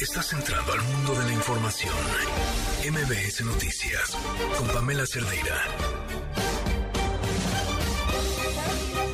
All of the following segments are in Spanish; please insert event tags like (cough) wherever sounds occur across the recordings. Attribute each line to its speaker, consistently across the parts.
Speaker 1: Estás entrando al mundo de la información. MBS Noticias con Pamela Cerdeira.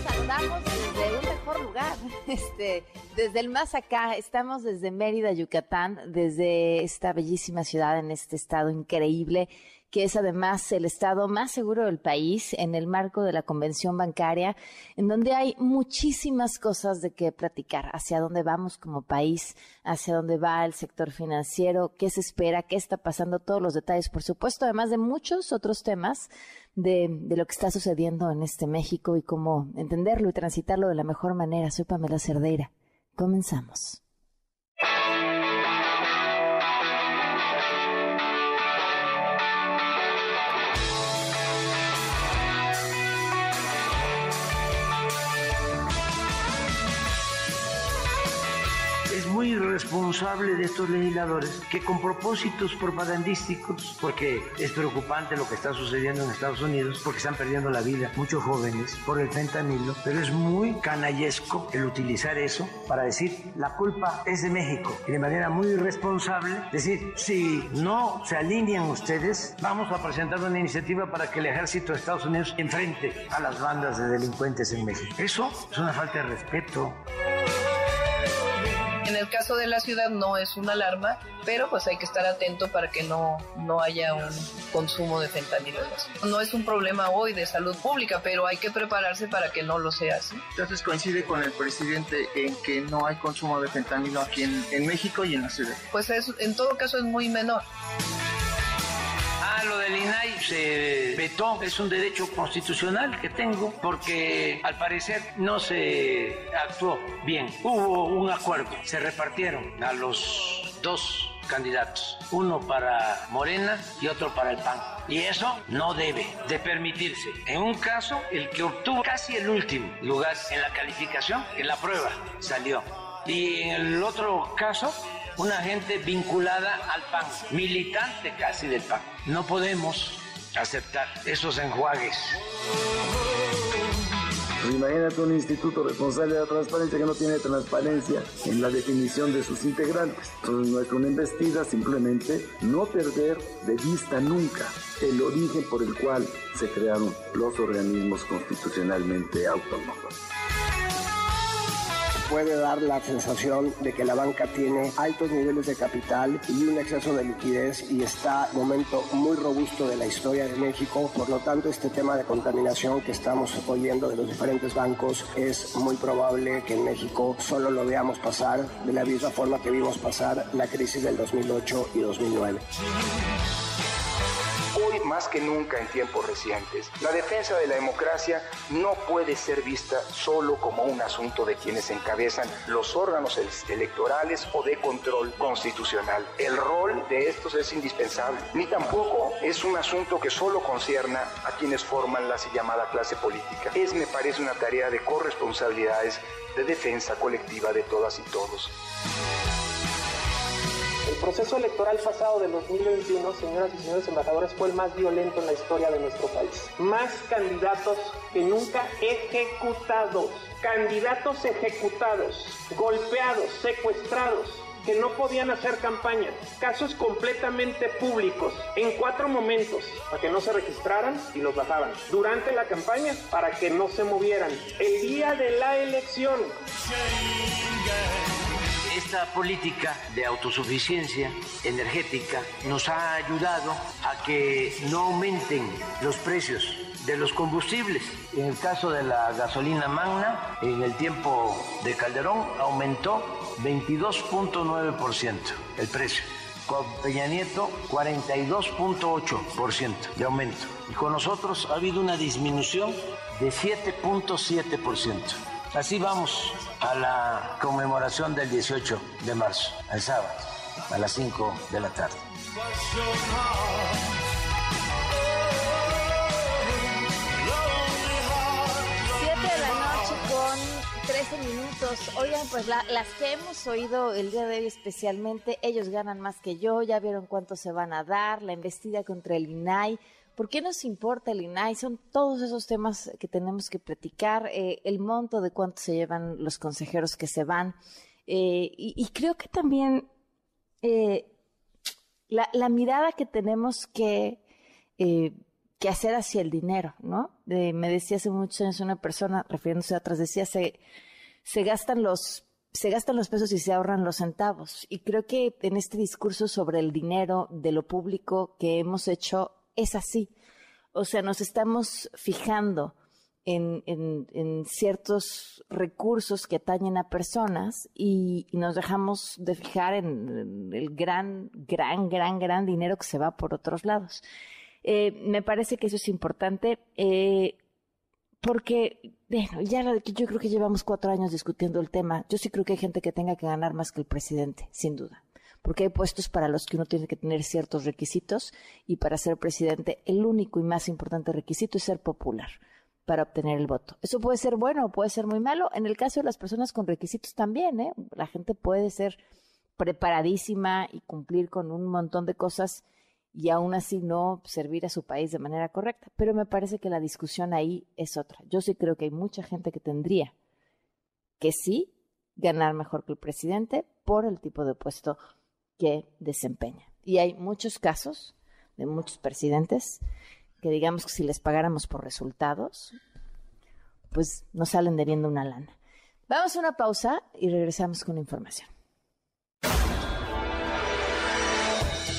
Speaker 2: Saludamos desde un mejor lugar, (laughs) este, desde el más acá. Estamos desde Mérida, Yucatán, desde esta bellísima ciudad en este estado increíble que es además el estado más seguro del país en el marco de la convención bancaria, en donde hay muchísimas cosas de qué platicar, hacia dónde vamos como país, hacia dónde va el sector financiero, qué se espera, qué está pasando, todos los detalles, por supuesto, además de muchos otros temas de, de lo que está sucediendo en este México y cómo entenderlo y transitarlo de la mejor manera. Soy Pamela Cerdeira. Comenzamos.
Speaker 3: Muy irresponsable de estos legisladores que con propósitos propagandísticos, porque es preocupante lo que está sucediendo en Estados Unidos, porque están perdiendo la vida muchos jóvenes por el fentanilo, pero es muy canallesco el utilizar eso para decir la culpa es de México y de manera muy irresponsable decir si no se alinean ustedes, vamos a presentar una iniciativa para que el ejército de Estados Unidos enfrente a las bandas de delincuentes en México. Eso es una falta de respeto.
Speaker 4: En el caso de la ciudad no es una alarma, pero pues hay que estar atento para que no, no haya un consumo de fentanilo. No es un problema hoy de salud pública, pero hay que prepararse para que no lo sea así.
Speaker 5: Entonces coincide con el presidente en que no hay consumo de fentanilo aquí en, en México y en la ciudad.
Speaker 4: Pues es, en todo caso es muy menor.
Speaker 3: Lo del INAI se vetó, es un derecho constitucional que tengo porque al parecer no se actuó bien. Hubo un acuerdo, se repartieron a los dos candidatos, uno para Morena y otro para el PAN. Y eso no debe de permitirse. En un caso, el que obtuvo casi el último lugar en la calificación, en la prueba, salió. Y en el otro caso, una gente vinculada al PAN, militante casi del PAN. No podemos aceptar esos enjuagues.
Speaker 6: Imagínate un instituto responsable de la transparencia que no tiene transparencia en la definición de sus integrantes. Entonces nuestra investida simplemente no perder de vista nunca el origen por el cual se crearon los organismos constitucionalmente autónomos
Speaker 7: puede dar la sensación de que la banca tiene altos niveles de capital y un exceso de liquidez y está en momento muy robusto de la historia de México. Por lo tanto, este tema de contaminación que estamos oyendo de los diferentes bancos es muy probable que en México solo lo veamos pasar de la misma forma que vimos pasar la crisis del 2008 y 2009
Speaker 8: hoy más que nunca en tiempos recientes, la defensa de la democracia no puede ser vista solo como un asunto de quienes encabezan los órganos electorales o de control constitucional. El rol de estos es indispensable, ni tampoco es un asunto que solo concierna a quienes forman la así llamada clase política. Es, me parece, una tarea de corresponsabilidades de defensa colectiva de todas y todos.
Speaker 9: El proceso electoral pasado de 2021, señoras y señores embajadores, fue el más violento en la historia de nuestro país. Más candidatos que nunca ejecutados, candidatos ejecutados, golpeados, secuestrados, que no podían hacer campaña, casos completamente públicos, en cuatro momentos, para que no se registraran y los bajaban. Durante la campaña, para que no se movieran. El día de la elección
Speaker 3: esta política de autosuficiencia energética nos ha ayudado a que no aumenten los precios de los combustibles. En el caso de la gasolina magna, en el tiempo de Calderón aumentó 22.9% el precio. Con Peña Nieto, 42.8% de aumento. Y con nosotros ha habido una disminución de 7.7%. Así vamos a la conmemoración del 18 de marzo, el sábado, a las 5 de la tarde.
Speaker 2: Siete de la noche con 13 minutos. Oigan, pues las que hemos oído el día de hoy especialmente, ellos ganan más que yo, ya vieron cuánto se van a dar, la investida contra el INAI. ¿Por qué nos importa el INAI? Son todos esos temas que tenemos que platicar, eh, el monto de cuánto se llevan los consejeros que se van. Eh, y, creo que también eh, la, mirada que tenemos que, hacer hacia el dinero, ¿no? me decía hace muchos años una persona, refiriéndose a otras, decía, se gastan los pesos y se ahorran los centavos. Y creo que en este discurso sobre el dinero de lo público que hemos hecho es así. O sea, nos estamos fijando en, en, ciertos recursos que atañen a personas y, nos dejamos de fijar en, el gran, gran, gran, gran dinero que se va por otros lados. Eh, me parece que eso es importante. Eh, porque, bueno, ya yo creo que llevamos cuatro años discutiendo el tema. Yo sí creo que hay gente que tenga que ganar más que el presidente, sin duda. Porque hay puestos para los que uno tiene que tener ciertos requisitos y para ser presidente el único y más importante requisito es ser popular para obtener el voto. Eso puede ser bueno o puede ser muy malo. En el caso de las personas con requisitos también, ¿eh? La gente puede ser preparadísima y cumplir con un montón de cosas y aún así no servir a su país de manera correcta. Pero me parece que la discusión ahí es otra. Yo sí creo que hay mucha gente que tendría que sí ganar mejor que el presidente por el tipo de puesto que desempeña. Y hay muchos casos de muchos presidentes que digamos que si les pagáramos por resultados, pues nos salen debiendo una lana. Vamos a una pausa y regresamos con información.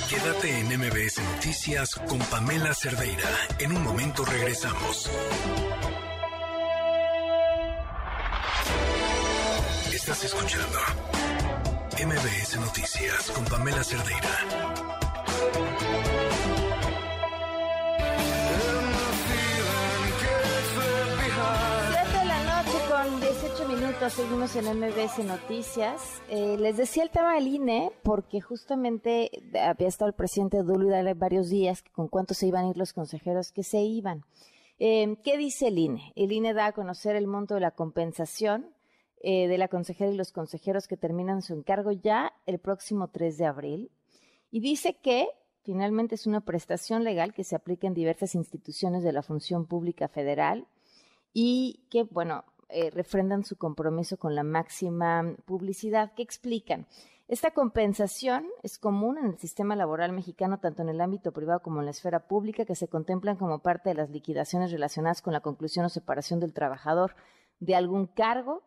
Speaker 1: Quédate en MBS Noticias con Pamela Cerdeira. En un momento regresamos. Estás escuchando MBS Noticias con Pamela Cerdeira.
Speaker 2: minutos, seguimos en MBS Noticias. Eh, les decía el tema del INE, porque justamente había estado el presidente Dulce varios días con cuántos se iban a ir los consejeros que se iban. Eh, ¿Qué dice el INE? El INE da a conocer el monto de la compensación eh, de la consejera y los consejeros que terminan su encargo ya el próximo 3 de abril. Y dice que finalmente es una prestación legal que se aplica en diversas instituciones de la función pública federal y que, bueno, eh, refrendan su compromiso con la máxima publicidad. ¿Qué explican? Esta compensación es común en el sistema laboral mexicano, tanto en el ámbito privado como en la esfera pública, que se contemplan como parte de las liquidaciones relacionadas con la conclusión o separación del trabajador de algún cargo.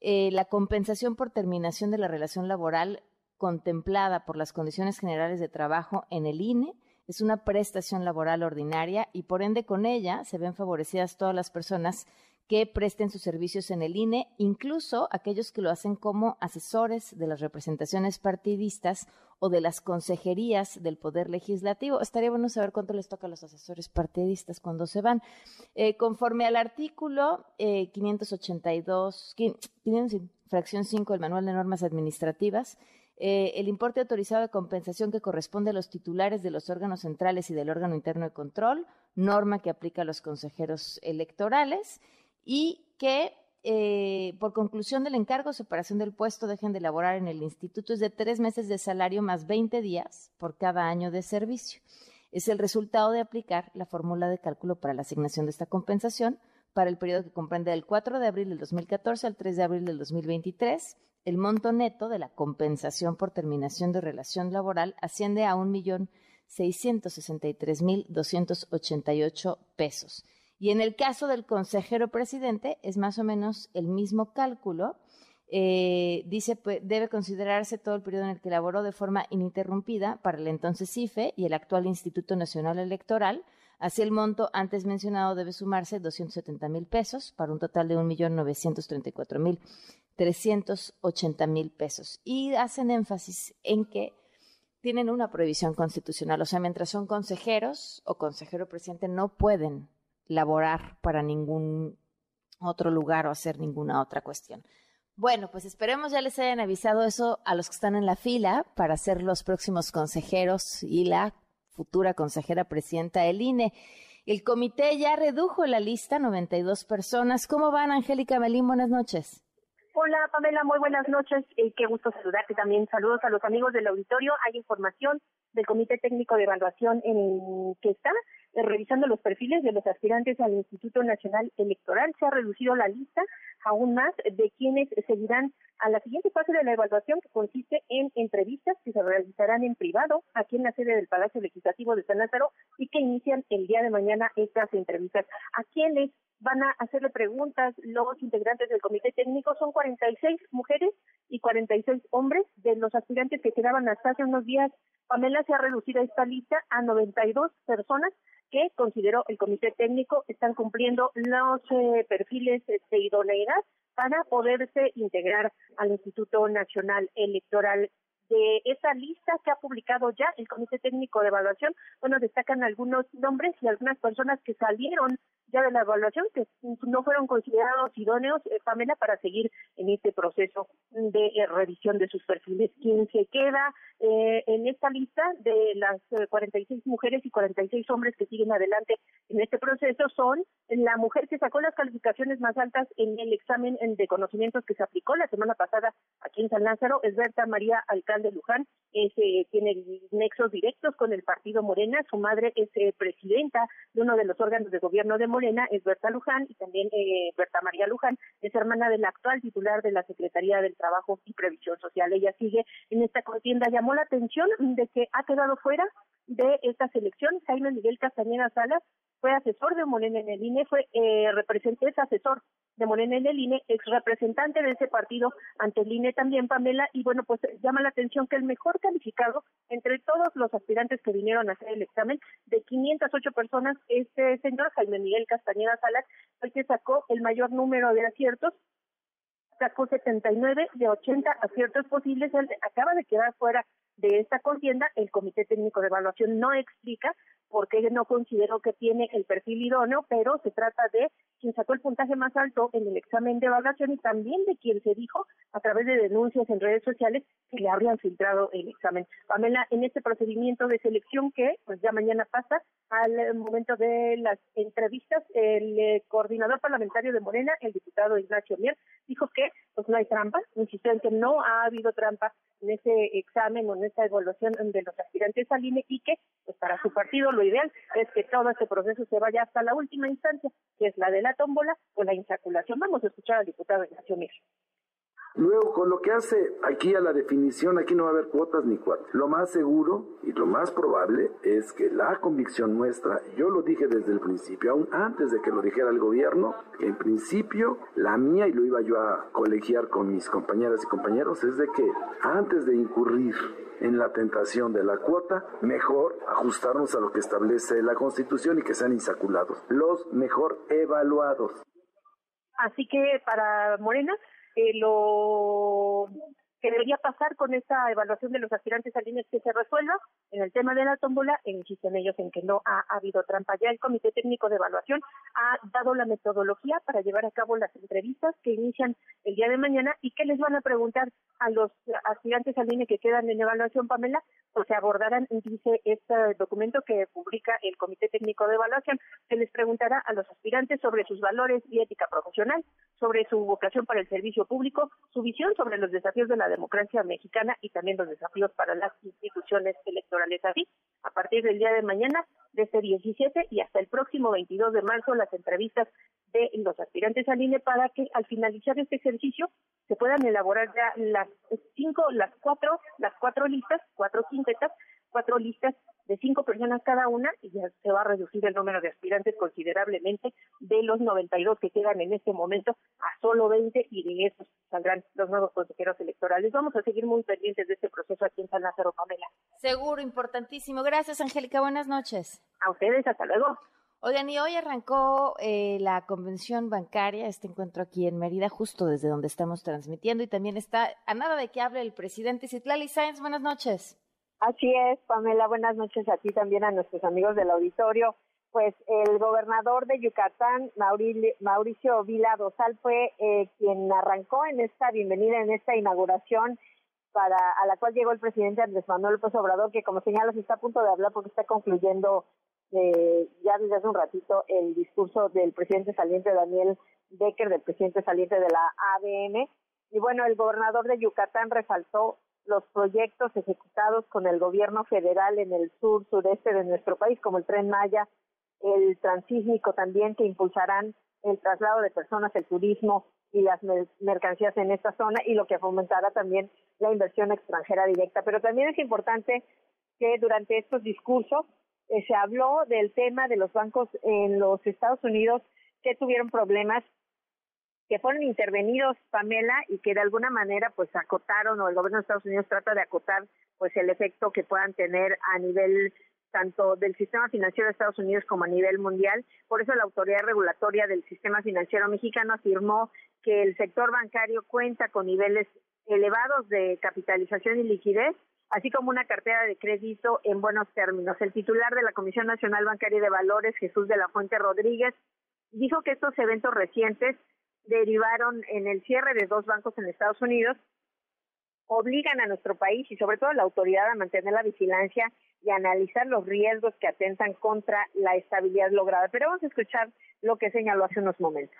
Speaker 2: Eh, la compensación por terminación de la relación laboral contemplada por las condiciones generales de trabajo en el INE es una prestación laboral ordinaria y por ende con ella se ven favorecidas todas las personas que presten sus servicios en el INE, incluso aquellos que lo hacen como asesores de las representaciones partidistas o de las consejerías del Poder Legislativo. Estaría bueno saber cuánto les toca a los asesores partidistas cuando se van. Eh, conforme al artículo 582, eh, fracción 5 del Manual de Normas Administrativas, eh, el importe autorizado de compensación que corresponde a los titulares de los órganos centrales y del órgano interno de control, norma que aplica a los consejeros electorales, y que eh, por conclusión del encargo, separación del puesto, dejen de laborar en el instituto es de tres meses de salario más 20 días por cada año de servicio. Es el resultado de aplicar la fórmula de cálculo para la asignación de esta compensación para el periodo que comprende del 4 de abril del 2014 al 3 de abril del 2023. El monto neto de la compensación por terminación de relación laboral asciende a 1.663.288 pesos y en el caso del consejero presidente es más o menos el mismo cálculo. Eh, dice, pues, debe considerarse todo el periodo en el que laboró de forma ininterrumpida para el entonces IFE y el actual Instituto Nacional Electoral. Así el monto antes mencionado debe sumarse 270 mil pesos para un total de 1.934.380 mil pesos. Y hacen énfasis en que tienen una prohibición constitucional. O sea, mientras son consejeros o consejero presidente no pueden laborar para ningún otro lugar o hacer ninguna otra cuestión. Bueno, pues esperemos ya les hayan avisado eso a los que están en la fila para ser los próximos consejeros y la futura consejera presidenta del INE. El comité ya redujo la lista, 92 personas. ¿Cómo van, Angélica Melín? Buenas noches.
Speaker 10: Hola, Pamela, muy buenas noches. Eh, qué gusto saludarte también. Saludos a los amigos del auditorio. Hay información del Comité Técnico de Evaluación en que está revisando los perfiles de los aspirantes al Instituto Nacional Electoral. Se ha reducido la lista aún más de quienes seguirán a la siguiente fase de la evaluación que consiste en entrevistas que se realizarán en privado aquí en la sede del Palacio Legislativo de San Lázaro y que inician el día de mañana estas entrevistas. ¿A quienes van a hacerle preguntas los integrantes del comité técnico? Son 46 mujeres y 46 hombres de los aspirantes que quedaban hasta hace unos días. Pamela se ha reducido esta lista a 92 personas que consideró el comité técnico están cumpliendo los eh, perfiles de idoneidad para poderse integrar al Instituto Nacional Electoral. De esa lista que ha publicado ya el Comité Técnico de Evaluación, bueno, destacan algunos nombres y algunas personas que salieron ya de la evaluación, que no fueron considerados idóneos, eh, Pamela, para seguir en este proceso de eh, revisión de sus perfiles. Quien se queda eh, en esta lista de las 46 mujeres y 46 hombres que siguen adelante en este proceso son la mujer que sacó las calificaciones más altas en el examen de conocimientos que se aplicó la semana pasada aquí en San Lázaro, es Berta María Alcalde de Luján, eh, tiene nexos directos con el partido Morena, su madre es eh, presidenta de uno de los órganos de gobierno de Morena, es Berta Luján, y también eh, Berta María Luján es hermana del actual titular de la Secretaría del Trabajo y Previsión Social. Ella sigue en esta contienda. Llamó la atención de que ha quedado fuera de esta selección Jaime Miguel Castañeda Salas, fue asesor de Morena en el INE, fue eh, representante, es asesor de Morena en el INE, ex representante de ese partido ante el INE también, Pamela, y bueno, pues llama la atención que el mejor calificado entre todos los aspirantes que vinieron a hacer el examen, de 508 personas, este señor Jaime Miguel Castañeda Salas, fue el que sacó el mayor número de aciertos, sacó 79 de 80 aciertos posibles, él acaba de quedar fuera de esta contienda, el Comité Técnico de Evaluación no explica porque no considero que tiene el perfil idóneo, pero se trata de quien sacó el puntaje más alto en el examen de evaluación y también de quien se dijo a través de denuncias en redes sociales que le habrían filtrado el examen. Pamela, en este procedimiento de selección que pues ya mañana pasa al momento de las entrevistas, el eh, coordinador parlamentario de Morena, el diputado Ignacio Mier, dijo que pues no hay trampa, insistió en que no ha habido trampa en ese examen o en esa evaluación de los aspirantes al INE y que pues para su partido lo ideal es que todo este proceso se vaya hasta la última instancia, que es la de la tómbola o la insaculación. Vamos a escuchar al diputado Ignacio Mir.
Speaker 6: Luego, con lo que hace aquí a la definición, aquí no va a haber cuotas ni cuotas. Lo más seguro y lo más probable es que la convicción nuestra, yo lo dije desde el principio, aún antes de que lo dijera el gobierno, en principio la mía, y lo iba yo a colegiar con mis compañeras y compañeros, es de que antes de incurrir en la tentación de la cuota, mejor ajustarnos a lo que establece la Constitución y que sean insaculados, los mejor evaluados.
Speaker 10: Así que para Morena, eh, lo que debería pasar con esta evaluación de los aspirantes al INE que se resuelva en el tema de la tómbola e insisten ellos en que no ha, habido trampa. Ya el Comité Técnico de Evaluación ha dado la metodología para llevar a cabo las entrevistas que inician el día de mañana y que les van a preguntar a los aspirantes al INE que quedan en evaluación, Pamela, pues se abordarán, dice este documento que publica el Comité Técnico de Evaluación, se les preguntará a los aspirantes sobre sus valores y ética profesional, sobre su vocación para el servicio público, su visión sobre los desafíos de la democracia mexicana y también los desafíos para las instituciones electorales. Así, a partir del día de mañana, de este 17 y hasta el próximo 22 de marzo, las entrevistas de los aspirantes al INE para que al finalizar este ejercicio se puedan elaborar ya las cinco, las cuatro, las cuatro listas, cuatro quintetas, cuatro listas de cinco personas cada una y ya se va a reducir el número de aspirantes considerablemente de los 92 que quedan en este momento a solo 20 y de esos saldrán los nuevos consejeros electorales. Vamos a seguir muy pendientes de este proceso aquí en San Lázaro, Pamela.
Speaker 2: Seguro, importantísimo. Gracias, Angélica. Buenas noches.
Speaker 10: A ustedes, hasta luego.
Speaker 2: Oigan, y hoy arrancó eh, la convención bancaria, este encuentro aquí en Mérida, justo desde donde estamos transmitiendo, y también está a nada de que hable el presidente Citlali Sáenz. Buenas noches.
Speaker 11: Así es, Pamela, buenas noches a ti también, a nuestros amigos del auditorio. Pues el gobernador de Yucatán, Mauricio Vila Dosal, fue eh, quien arrancó en esta bienvenida, en esta inauguración para a la cual llegó el presidente Andrés Manuel López Obrador, que como señalas está a punto de hablar porque está concluyendo eh, ya desde hace un ratito el discurso del presidente saliente Daniel Becker, del presidente saliente de la ABM. Y bueno, el gobernador de Yucatán resaltó los proyectos ejecutados con el gobierno federal en el sur, sureste de nuestro país, como el Tren Maya, el transísmico también, que impulsarán el traslado de personas, el turismo y las mercancías en esta zona y lo que fomentará también la inversión extranjera directa. Pero también es importante que durante estos discursos eh, se habló del tema de los bancos en los Estados Unidos que tuvieron problemas que fueron intervenidos, Pamela, y que de alguna manera pues acotaron o el gobierno de Estados Unidos trata de acotar pues el efecto que puedan tener a nivel tanto del sistema financiero de Estados Unidos como a nivel mundial. Por eso la autoridad regulatoria del sistema financiero mexicano afirmó que el sector bancario cuenta con niveles elevados de capitalización y liquidez, así como una cartera de crédito en buenos términos. El titular de la Comisión Nacional Bancaria de Valores, Jesús de la Fuente Rodríguez, dijo que estos eventos recientes derivaron en el cierre de dos bancos en Estados Unidos, obligan a nuestro país y sobre todo a la autoridad a mantener la vigilancia y analizar los riesgos que atentan contra la estabilidad lograda. Pero vamos a escuchar lo que señaló hace unos momentos.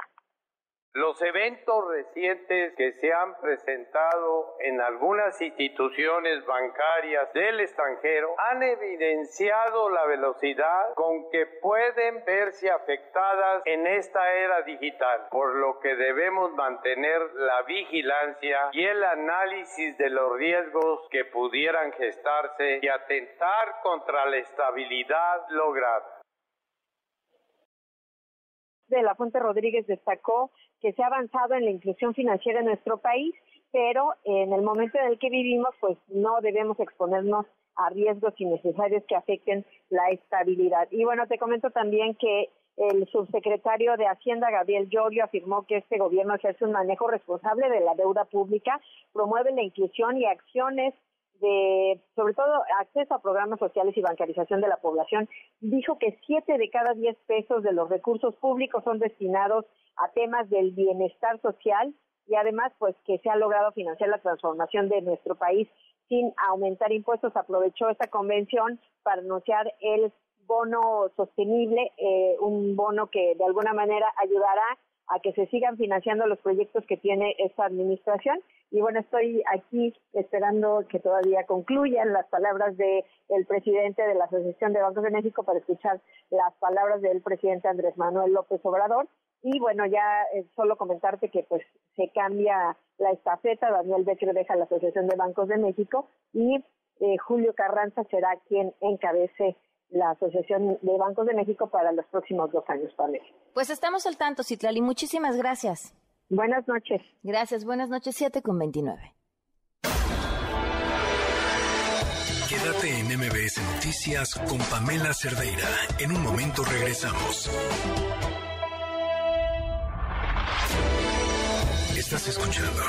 Speaker 12: Los eventos recientes que se han presentado en algunas instituciones bancarias del extranjero han evidenciado la velocidad con que pueden verse afectadas en esta era digital, por lo que debemos mantener la vigilancia y el análisis de los riesgos que pudieran gestarse y atentar contra la estabilidad lograda.
Speaker 11: De la Fuente Rodríguez destacó que se ha avanzado en la inclusión financiera en nuestro país, pero en el momento en el que vivimos, pues no debemos exponernos a riesgos innecesarios que afecten la estabilidad. Y bueno, te comento también que el subsecretario de Hacienda, Gabriel Llorio, afirmó que este gobierno hace un manejo responsable de la deuda pública, promueve la inclusión y acciones de, sobre todo, acceso a programas sociales y bancarización de la población, dijo que siete de cada diez pesos de los recursos públicos son destinados a temas del bienestar social y además, pues, que se ha logrado financiar la transformación de nuestro país sin aumentar impuestos. Aprovechó esta convención para anunciar el bono sostenible, eh, un bono que de alguna manera ayudará a que se sigan financiando los proyectos que tiene esta administración. Y bueno, estoy aquí esperando que todavía concluyan las palabras del el presidente de la Asociación de Bancos de México para escuchar las palabras del presidente Andrés Manuel López Obrador. Y bueno, ya eh, solo comentarte que pues se cambia la estafeta, Daniel Becker deja la Asociación de Bancos de México y eh, Julio Carranza será quien encabece la Asociación de Bancos de México para los próximos dos años, Pamela.
Speaker 2: Pues estamos al tanto, Citlali. Muchísimas gracias.
Speaker 11: Buenas noches.
Speaker 2: Gracias, buenas noches, 7 con 29.
Speaker 1: Quédate en MBS Noticias con Pamela Cerdeira. En un momento regresamos. Estás escuchando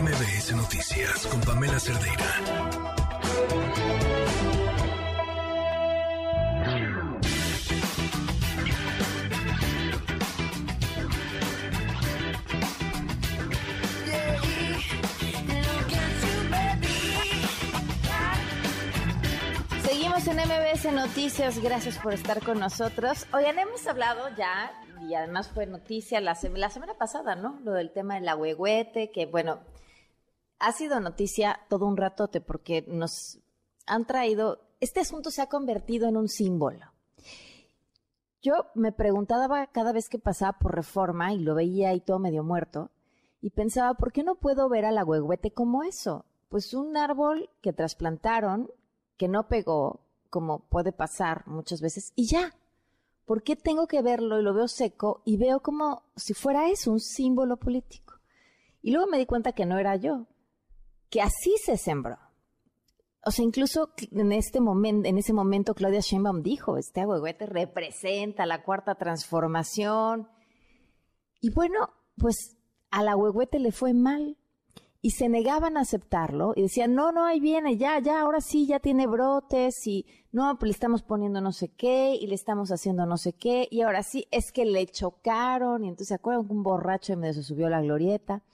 Speaker 1: MBS Noticias con Pamela Cerdeira.
Speaker 2: En MBS Noticias, gracias por estar con nosotros. Oigan, hemos hablado ya, y además fue noticia la, la semana pasada, ¿no? Lo del tema del agüehuete, que bueno, ha sido noticia todo un ratote porque nos han traído, este asunto se ha convertido en un símbolo. Yo me preguntaba cada vez que pasaba por reforma y lo veía ahí todo medio muerto, y pensaba, ¿por qué no puedo ver al agüehuete como eso? Pues un árbol que trasplantaron, que no pegó, como puede pasar muchas veces, y ya. ¿Por qué tengo que verlo y lo veo seco y veo como si fuera eso, un símbolo político? Y luego me di cuenta que no era yo, que así se sembró. O sea, incluso en este momento, en ese momento Claudia Sheinbaum dijo, este agüehuete representa la cuarta transformación. Y bueno, pues al agüehuete le fue mal y se negaban a aceptarlo y decían, no, no, ahí viene, ya, ya, ahora sí, ya tiene brotes y no, pues le estamos poniendo no sé qué y le estamos haciendo no sé qué y ahora sí, es que le chocaron y entonces se acuerdan que un borracho medio se subió la glorieta.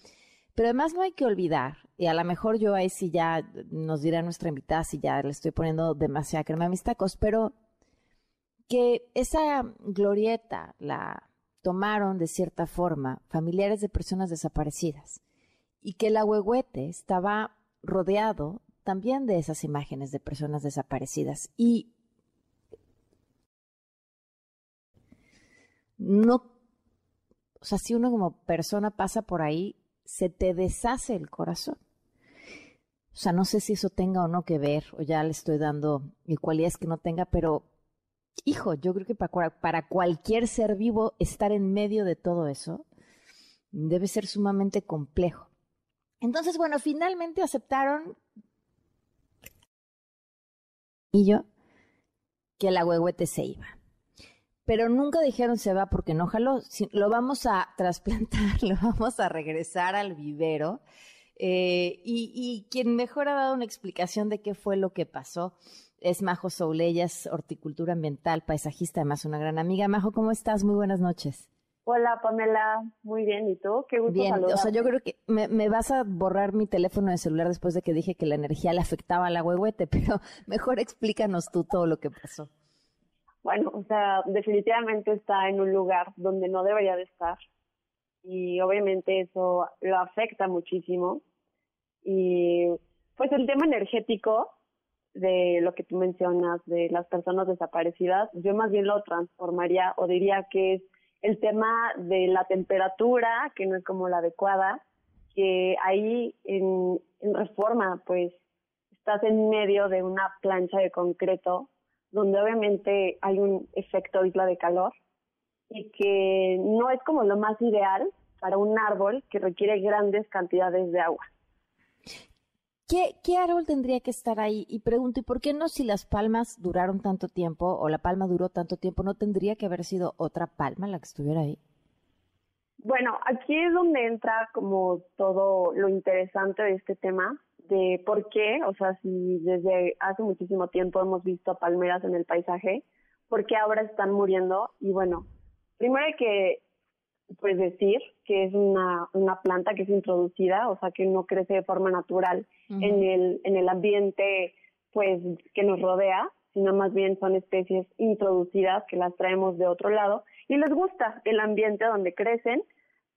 Speaker 2: Pero además no hay que olvidar, y a lo mejor yo ahí sí ya nos dirá nuestra invitada si ya le estoy poniendo demasiada crema a mis tacos, pero que esa glorieta la tomaron de cierta forma familiares de personas desaparecidas y que el ahuehuete estaba rodeado también de esas imágenes de personas desaparecidas. Y no, o sea, si uno como persona pasa por ahí, se te deshace el corazón. O sea, no sé si eso tenga o no que ver, o ya le estoy dando cualidades que no tenga, pero hijo, yo creo que para, para cualquier ser vivo estar en medio de todo eso debe ser sumamente complejo. Entonces, bueno, finalmente aceptaron y yo que la huehuete se iba. Pero nunca dijeron se va porque no. Lo vamos a trasplantar, (laughs) lo vamos a regresar al vivero. Eh, y, quien mejor ha dado una explicación de qué fue lo que pasó es Majo Souleyas, horticultura ambiental, paisajista, además una gran amiga. Majo, ¿cómo estás? Muy buenas noches.
Speaker 13: Hola Pamela, muy bien, ¿y tú? Qué gusto
Speaker 2: Bien, o sea, yo creo que me, vas a borrar mi teléfono de celular después de que dije que la energía le afectaba a la huehuete, (laughs) pero mejor explícanos tú todo lo que pasó.
Speaker 13: Bueno, o sea, definitivamente está en un lugar donde no debería de estar y obviamente eso lo afecta muchísimo y pues el tema energético de lo que tú mencionas de las personas desaparecidas, yo más bien lo transformaría o diría que es el tema de la temperatura, que no es como la adecuada, que ahí en, reforma, pues estás en medio de una plancha de concreto, donde obviamente hay un efecto isla de calor y que no es como lo más ideal para un árbol que requiere grandes cantidades de agua.
Speaker 2: ¿Qué, árbol tendría que estar ahí? Y pregunto, ¿y por qué no si las palmas duraron tanto tiempo o la palma duró tanto tiempo, no tendría que haber sido otra palma la que estuviera ahí?
Speaker 13: Bueno, aquí es donde entra como todo lo interesante de este tema, de por qué, o sea, si desde hace muchísimo tiempo hemos visto palmeras en el paisaje, ¿por qué ahora están muriendo? Y bueno, primero hay que pues decir que es una, una planta que es introducida, o sea que no crece de forma natural en, el, en el ambiente pues que nos rodea, sino más bien son especies introducidas que las traemos de otro lado y les gusta el ambiente donde crecen,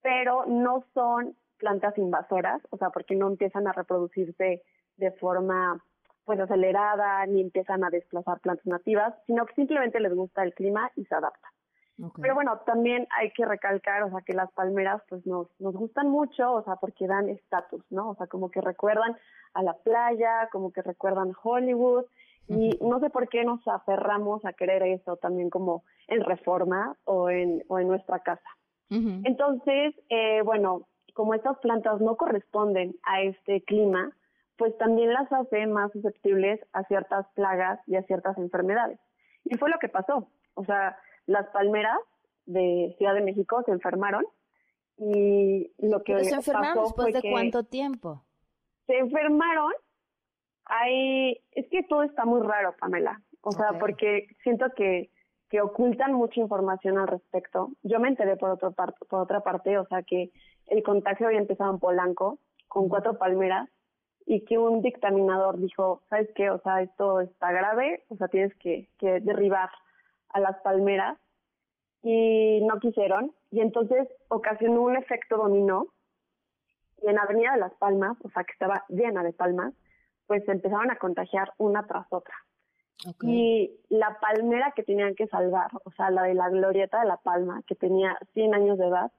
Speaker 13: pero no son plantas invasoras, o sea, porque no empiezan a reproducirse de forma pues acelerada ni empiezan a desplazar plantas nativas, sino que simplemente les gusta el clima y se adaptan. Pero bueno, también hay que recalcar, o sea, que las palmeras pues nos, nos gustan mucho, o sea, porque dan estatus, ¿no? O sea, como que recuerdan a la playa, como que recuerdan Hollywood, y no sé por qué nos aferramos a querer eso también como en reforma o en, o en nuestra casa. Entonces, eh, bueno, como estas plantas no corresponden a este clima, pues también las hace más susceptibles a ciertas plagas y a ciertas enfermedades. Y fue lo que pasó. O sea, las palmeras de Ciudad de México se enfermaron y lo que
Speaker 2: se enfermaron después de cuánto tiempo?
Speaker 13: Se enfermaron. Hay, es que todo está muy raro, Pamela. O sea, porque siento que, que ocultan mucha información al respecto. Yo me enteré por, otro por otra parte, o sea, que el contagio había empezado en Polanco con cuatro palmeras y que un dictaminador dijo, ¿sabes qué? O sea, esto está grave, o sea, tienes que, que derribar a las palmeras y no quisieron y entonces ocasionó un efecto dominó y en Avenida de las Palmas, o sea que estaba llena de palmas, pues se empezaron a contagiar una tras otra. Y la palmera que tenían que salvar, o sea, la de la glorieta de la palma, que tenía 100 años de edad,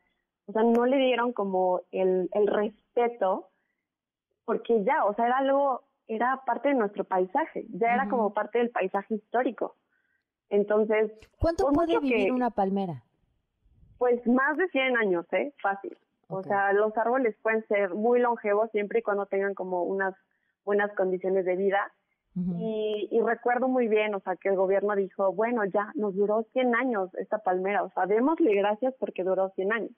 Speaker 13: o sea, no le dieron como el, el respeto, porque ya, o sea, era algo, era parte de nuestro paisaje, ya era como parte del paisaje histórico. Entonces,
Speaker 2: ¿cuánto puede vivir una palmera?
Speaker 13: Pues más de 100 años, ¿eh? Fácil. O sea, los árboles pueden ser muy longevos siempre y cuando tengan como unas buenas condiciones de vida. y, y, recuerdo muy bien, o sea, que el gobierno dijo, bueno, ya nos duró 100 años esta palmera, o sea, démosle gracias porque duró 100 años.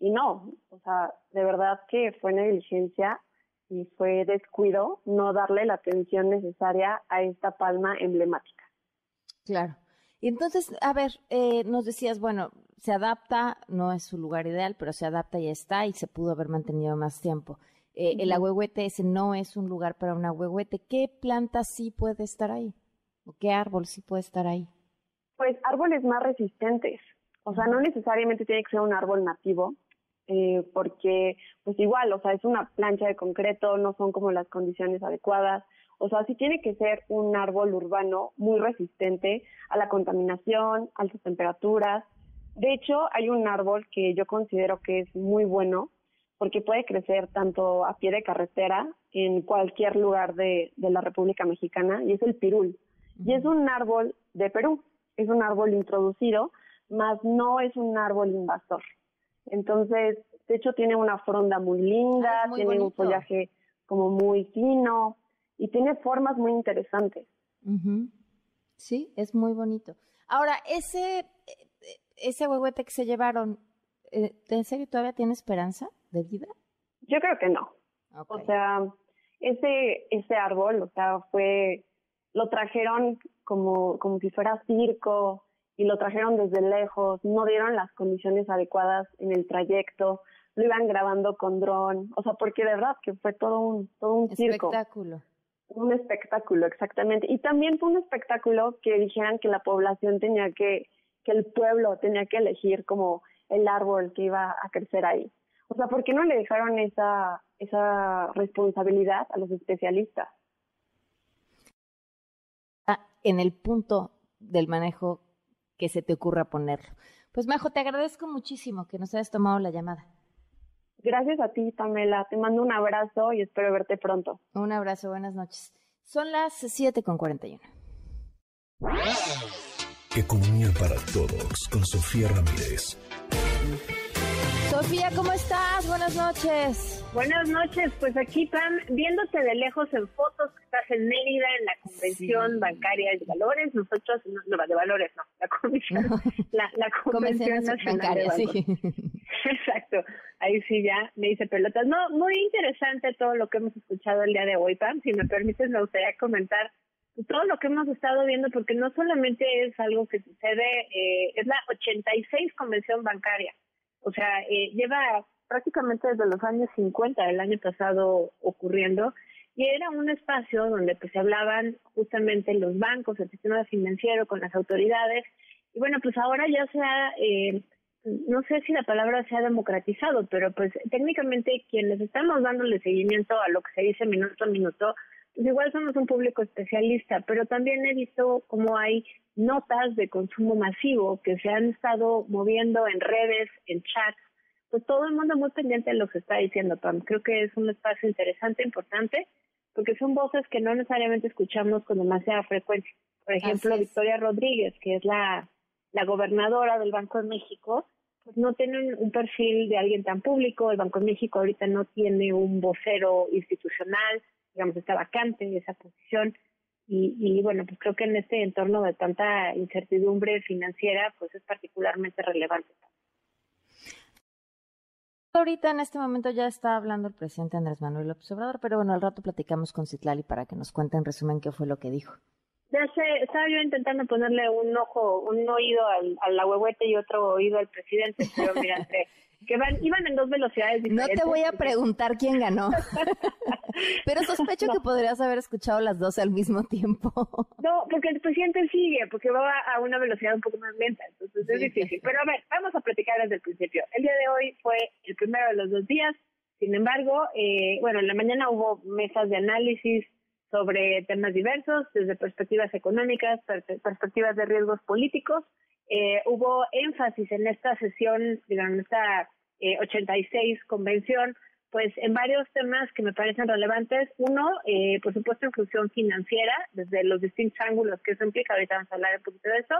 Speaker 13: Y no, o sea, de verdad que fue negligencia y fue descuido no darle la atención necesaria a esta palma emblemática.
Speaker 2: Claro. Y entonces, a ver, eh, nos decías, bueno, se adapta, no es su lugar ideal, pero se adapta y está y se pudo haber mantenido más tiempo. Eh, El ahuehuete ese no es un lugar para un ahuehuete. ¿Qué planta sí puede estar ahí? ¿O qué árbol sí puede estar ahí?
Speaker 13: Pues árboles más resistentes. O sea, no necesariamente tiene que ser un árbol nativo, eh, porque pues igual, o sea, es una plancha de concreto, no son como las condiciones adecuadas. O sea, sí tiene que ser un árbol urbano muy resistente a la contaminación, altas temperaturas, De hecho, hay un árbol que yo considero que es muy bueno porque puede crecer tanto a pie de carretera en cualquier lugar de, de la República Mexicana y es el pirul. Y es un árbol de Perú, es un árbol introducido, mas no es un árbol invasor. Entonces, de hecho, tiene una fronda muy linda,
Speaker 2: muy
Speaker 13: tiene un follaje como muy fino y tiene formas muy interesantes.
Speaker 2: Ujú. Sí, es muy bonito. Ahora, ese, ese huehuete que se llevaron, eh, ¿en serio todavía tiene esperanza de vida?
Speaker 13: Yo creo que no. O sea, ese, ese árbol, o sea, fue, lo trajeron como, como si fuera circo y lo trajeron desde lejos, no dieron las condiciones adecuadas en el trayecto, lo iban grabando con dron, o sea, porque de verdad que fue todo un, todo un circo.
Speaker 2: Espectáculo.
Speaker 13: Un espectáculo, exactamente. Y también fue un espectáculo que dijeran que la población tenía que, que el pueblo tenía que elegir como el árbol que iba a crecer ahí. O sea, ¿por qué no le dejaron esa, esa responsabilidad a los especialistas?
Speaker 2: Ah, en el punto del manejo que se te ocurra ponerlo. Pues Majo, te agradezco muchísimo que nos hayas tomado la llamada.
Speaker 13: Gracias a ti, Pamela. Te mando un abrazo y espero verte pronto.
Speaker 2: Un abrazo, buenas noches. Son las 7 con 41.
Speaker 1: Economía para todos con Sofía Ramírez.
Speaker 2: Sofía, ¿cómo estás? Buenas noches.
Speaker 10: Buenas noches, pues aquí Pam, viéndote de lejos en fotos que estás en Mérida en la convención bancaria de valores, nosotros, no, de valores no, la comisión, la, la (laughs) convención nacional de
Speaker 2: bancarias, sí.
Speaker 10: valores. Exacto, ahí sí ya me hice pelotas. No, muy interesante todo lo que hemos escuchado el día de hoy, Pam, si me permites me gustaría comentar todo lo que hemos estado viendo, porque no solamente es algo que sucede, eh, es la 86 convención bancaria. O sea, eh, lleva prácticamente desde los años 50 del año pasado ocurriendo y era un espacio donde pues se hablaban justamente los bancos, el sistema financiero con las autoridades y bueno, pues ahora ya se ha, eh, no sé si la palabra se ha democratizado, pero pues técnicamente quienes estamos dándole seguimiento a lo que se dice minuto a minuto, igual somos un público especialista, pero también he visto cómo hay notas de consumo masivo que se han estado moviendo en redes, en chats, pues todo el mundo muy pendiente de lo que está diciendo Pam. Creo que es un espacio interesante, importante, porque son voces que no necesariamente escuchamos con demasiada frecuencia. Por ejemplo. Victoria Rodríguez, que es la, la gobernadora del Banco de México, pues no tiene un- un perfil de alguien tan público. El Banco de México ahorita no tiene un vocero institucional, digamos, está vacante esa posición. Y, y bueno, pues creo que en este entorno de tanta incertidumbre financiera, pues es particularmente relevante.
Speaker 2: Ahorita en este momento ya está hablando el presidente Andrés Manuel López Obrador, pero bueno, al rato platicamos con Citlali para que nos cuente en resumen qué fue lo que dijo.
Speaker 10: Ya sé, estaba yo intentando ponerle un ojo, un oído al, al ahuehuete y otro oído al presidente, pero mira, (laughs) entre- que van, iban en dos velocidades
Speaker 2: No
Speaker 10: diferentes.
Speaker 2: te voy a preguntar quién ganó, (laughs) pero sospecho que podrías haber escuchado las dos al mismo tiempo.
Speaker 10: No, porque el presidente sigue, porque va a una velocidad un poco más lenta, entonces es
Speaker 2: Sí.
Speaker 10: difícil. Pero a ver, vamos a platicar desde el principio. El día de hoy fue el primero de los dos días, sin embargo, eh, bueno, en la mañana hubo mesas de análisis sobre temas diversos, desde perspectivas económicas, per- perspectivas de riesgos políticos. Eh, hubo énfasis en esta sesión, digamos, en esta eh, 86 convención, pues en varios temas que me parecen relevantes. Uno, eh, por supuesto, inclusión financiera, desde los distintos ángulos que eso implica. Ahorita vamos a hablar un poquito de eso.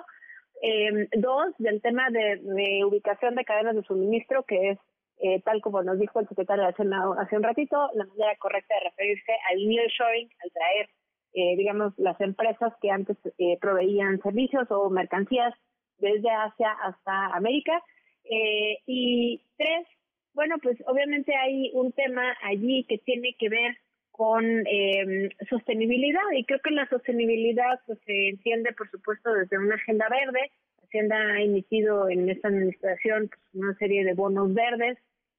Speaker 10: Eh, dos, del tema de, de ubicación de cadenas de suministro, que es, eh, tal como nos dijo el secretario de Hacienda hace un ratito, la manera correcta de referirse al nearshoring, al traer, eh, digamos, las empresas que antes eh, proveían servicios o mercancías desde Asia hasta América. Eh, y tres, bueno, pues obviamente hay un tema allí que tiene que ver con eh, sostenibilidad y creo que la sostenibilidad pues, se entiende por supuesto desde una agenda verde. Hacienda ha emitido en esta administración pues, una serie de bonos verdes.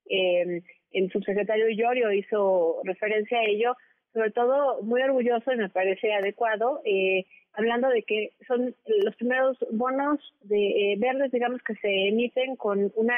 Speaker 10: Eh, el subsecretario Llorio hizo referencia a ello, sobre todo muy orgulloso y me parece adecuado, eh, hablando de que son los primeros bonos de eh, verdes, digamos, que se emiten con una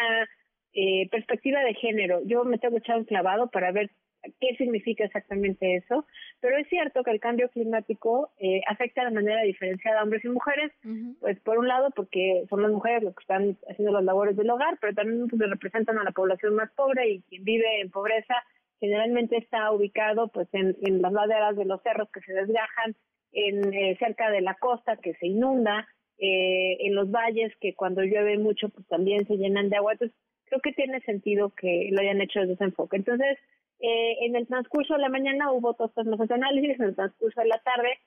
Speaker 2: eh, perspectiva de género. Yo me tengo que echar un clavado para ver qué significa exactamente eso, pero es cierto que el cambio climático eh, afecta de manera diferenciada a hombres y mujeres, pues por un lado porque son las mujeres las que están haciendo las labores del hogar, pero también porque representan a la población más pobre y quien vive en pobreza generalmente está ubicado pues en, las laderas de los cerros que se desgajan, en eh, cerca de la costa que se inunda, eh, en los valles que cuando llueve mucho pues también se llenan de agua. Entonces creo que tiene sentido que lo hayan hecho desde ese enfoque. Entonces, eh, en el transcurso de la mañana hubo todos estos análisis, en el transcurso de la tarde,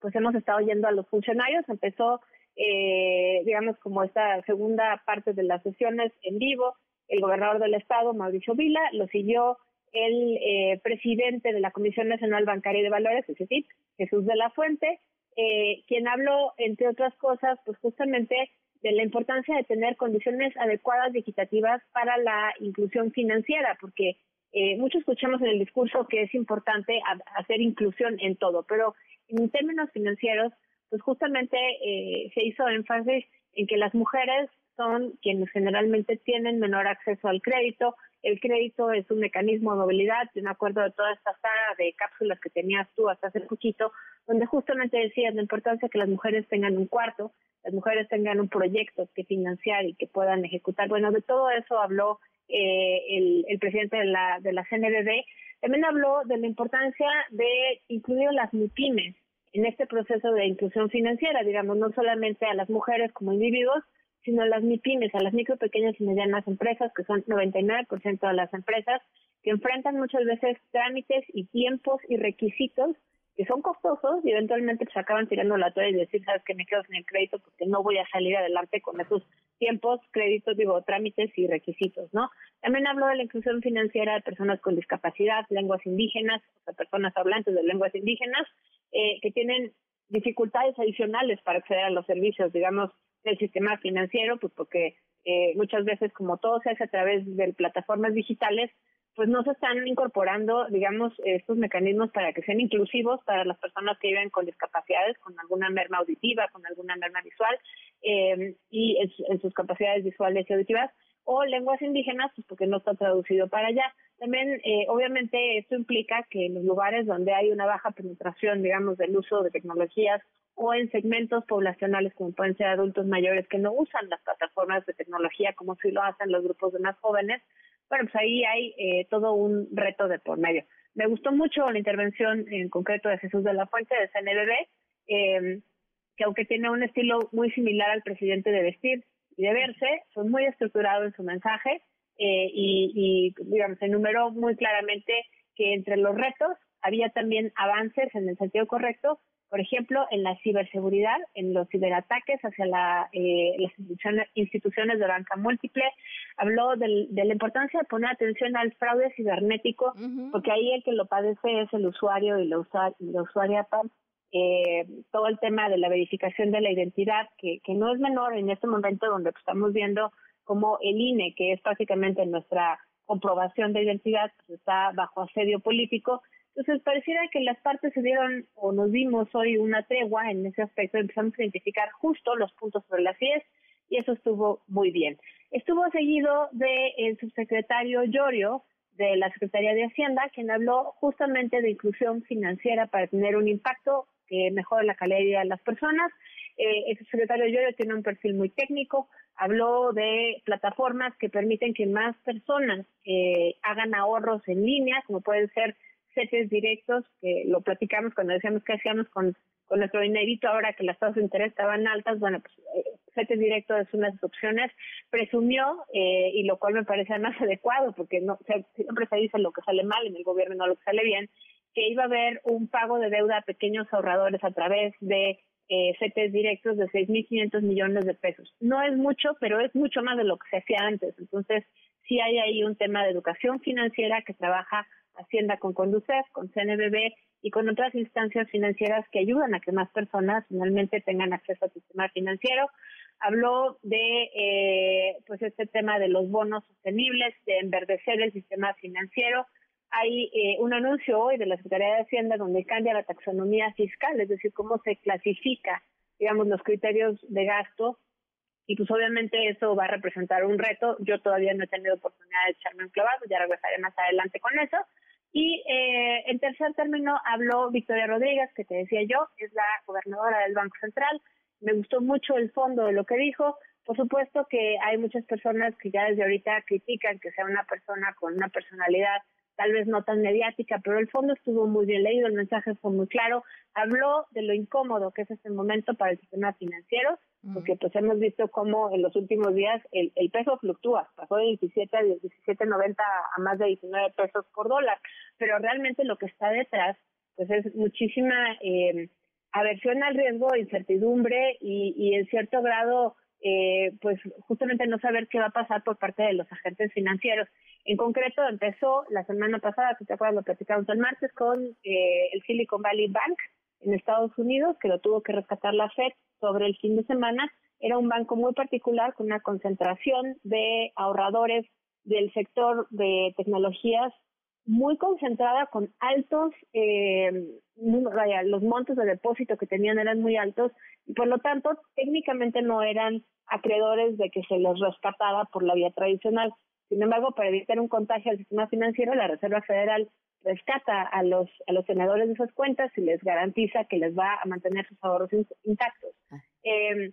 Speaker 2: pues hemos estado yendo a los funcionarios, empezó, eh, digamos, como esta segunda parte de las sesiones en vivo, el gobernador del estado, Mauricio Vila, lo siguió el eh, presidente de la Comisión Nacional Bancaria de Valores, CIP, Jesús de la Fuente, eh, quien habló, entre otras cosas, pues justamente de la importancia de tener condiciones adecuadas y equitativas para la inclusión financiera, porque eh, mucho escuchamos en el discurso que es importante hacer inclusión en todo, pero en términos financieros, pues justamente eh, se hizo énfasis en que las mujeres son quienes generalmente tienen menor acceso al crédito. El crédito es un mecanismo de movilidad, de un acuerdo de toda esta saga de cápsulas que tenías tú hasta hace poquito, donde justamente decías la importancia que las mujeres tengan un cuarto, las mujeres tengan un proyecto que financiar y que puedan ejecutar. Bueno, de todo eso habló eh, el, presidente de la, de la CNBB. También habló de la importancia de incluir a las MIPIMES en este proceso de inclusión financiera, digamos, no solamente a las mujeres como individuos, sino a las MIPIMES, a las micro, pequeñas y medianas empresas, que son 99% de las empresas, que enfrentan muchas veces trámites y tiempos y requisitos que son costosos y eventualmente se acaban tirando la toalla y decir, sabes que me quedo sin el crédito porque no voy a salir adelante con esos tiempos, créditos, digo, trámites y requisitos, ¿no? También hablo de la inclusión financiera de personas con discapacidad, lenguas indígenas, o sea, personas hablantes de lenguas indígenas, eh, que tienen dificultades adicionales para acceder a los servicios, digamos, del sistema financiero, pues porque eh, muchas veces, como todo se hace a través de plataformas digitales, pues no se están incorporando, digamos, estos mecanismos para que sean inclusivos para las personas que viven con discapacidades, con alguna merma auditiva, con alguna merma visual eh, y en, sus capacidades visuales y auditivas, o lenguas indígenas, pues porque no está traducido para allá. También, eh, obviamente, esto implica que en los lugares donde hay una baja penetración, digamos, del uso de tecnologías o en segmentos poblacionales como pueden ser adultos mayores que no usan las plataformas de tecnología como si lo hacen los grupos de más jóvenes, bueno, pues ahí hay eh, todo un reto de por medio. Me gustó mucho la intervención en concreto de Jesús de la Fuente de CNBB, eh, que aunque tiene un estilo muy similar al presidente de vestir y de verse, fue muy estructurado en su mensaje eh, y, y, digamos, enumeró muy claramente que entre los retos había también avances en el sentido correcto, por ejemplo, en la ciberseguridad, en los ciberataques hacia la, eh, las instituciones, de banca múltiple. Habló de la importancia de poner atención al fraude cibernético, porque ahí el que lo padece es el usuario y la, usuaria eh, todo el tema de la verificación de la identidad, que, que no es menor en este momento donde estamos viendo como el INE, que es básicamente nuestra comprobación de identidad, pues está bajo asedio político entonces, pareciera que las partes se dieron o nos dimos hoy una tregua en ese aspecto, empezamos a identificar justo los puntos sobre las IES y eso estuvo muy bien. Estuvo seguido del subsecretario Llorio de la Secretaría de Hacienda, quien habló justamente de inclusión financiera para tener un impacto que mejore la calidad de de las personas. Eh, el subsecretario Llorio tiene un perfil muy técnico, habló de plataformas que permiten que más personas eh, hagan ahorros en línea, como pueden ser CETES directos, que lo platicamos cuando decíamos que hacíamos con, con nuestro dinerito ahora que las tasas de interés estaban altas, bueno, pues eh, CETES directo es una de las opciones, presumió, eh, y lo cual me parece más (laughs) adecuado, porque no siempre se dice lo que sale mal en el gobierno, no lo que sale bien, que iba a haber un pago de deuda a pequeños ahorradores a través de eh, CETES directos de 6.500 millones de pesos. No es mucho, pero es mucho más de lo que se hacía antes. Entonces, sí hay ahí un tema de educación financiera que trabaja Hacienda con Conducef, con CNBB y con otras instancias financieras que ayudan a que más personas finalmente tengan acceso al sistema financiero. Habló de eh, pues este tema de los bonos sostenibles, de enverdecer el sistema financiero. Hay eh, un anuncio hoy de la Secretaría de Hacienda donde cambia la taxonomía fiscal, es decir, cómo se clasifica, digamos, los criterios de gasto
Speaker 10: y pues obviamente eso va a representar un reto. Yo todavía no he tenido oportunidad de echarme un clavado, ya regresaré más adelante con eso. Y eh, en tercer término habló Victoria Rodríguez, que te decía yo, es la gobernadora del Banco Central. Me gustó mucho el fondo de lo que dijo. Por supuesto que hay muchas personas que ya desde ahorita critican que sea una persona con una personalidad tal vez no tan mediática, pero el fondo estuvo muy bien leído, el mensaje fue muy claro, habló de lo incómodo que es este momento para el sistema financiero, porque pues hemos visto cómo en los últimos días el, el peso fluctúa, pasó de 17 a 17.90 a más de 19 pesos por dólar, pero realmente lo que está detrás pues es muchísima eh, aversión al riesgo, incertidumbre y, y en cierto grado eh, pues justamente no saber qué va a pasar por parte de los agentes financieros. En concreto, empezó la semana pasada, si te acuerdas, lo platicamos el martes, con eh, el Silicon Valley Bank en Estados Unidos, que lo tuvo que rescatar la Fed sobre el fin de semana. Era un banco muy particular con una concentración de ahorradores del sector de tecnologías muy concentrada con altos, eh, los montos de depósito que tenían eran muy altos y por lo tanto técnicamente no eran acreedores de que se les rescatara por la vía tradicional. Sin embargo, para evitar un contagio al sistema financiero, la Reserva Federal rescata a los a los tenedores de esas cuentas y les garantiza que les va a mantener sus ahorros intactos. Ah. Eh,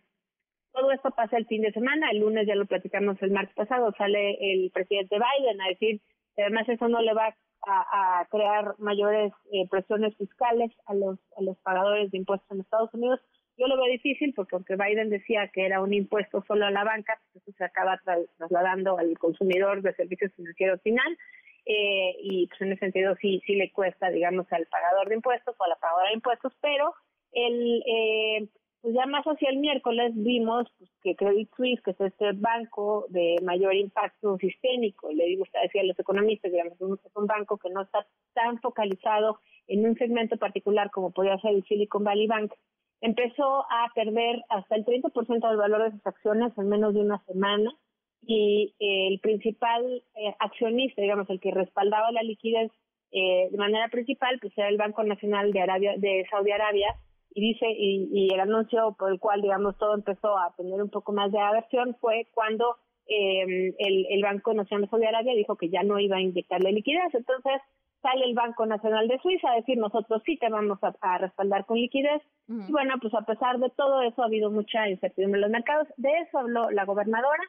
Speaker 10: todo esto pasa el fin de semana, el lunes ya lo platicamos el martes pasado, sale el presidente Biden a decir además eso no le va a, crear mayores eh, presiones fiscales a los a los pagadores de impuestos en Estados Unidos, yo lo veo difícil porque aunque Biden decía que era un impuesto solo a la banca, eso se acaba trasladando al consumidor de servicios financieros final eh, y pues en ese sentido sí sí le cuesta, digamos, al pagador de impuestos o a la pagadora de impuestos, pero el eh, pues ya más hacia el miércoles vimos pues, que Credit Suisse, que es este banco de mayor impacto sistémico, le usted decía a los economistas, digamos, es un banco que no está tan focalizado en un segmento particular como podría ser el Silicon Valley Bank, empezó a perder hasta el 30% del valor de sus acciones en menos de una semana y eh, el principal eh, accionista, digamos, el que respaldaba la liquidez eh, de manera principal, pues era el Banco Nacional de Arabia, de Saudi Arabia, y dice, y, y el anuncio por el cual, digamos, todo empezó a tener un poco más de aversión fue cuando el, el Banco Nacional de Saudi Arabia dijo que ya no iba a inyectarle liquidez. Entonces, sale el Banco Nacional de Suiza a decir nosotros sí te vamos a, respaldar con liquidez. Y bueno, pues a pesar de todo eso ha habido mucha incertidumbre en los mercados. De eso habló la gobernadora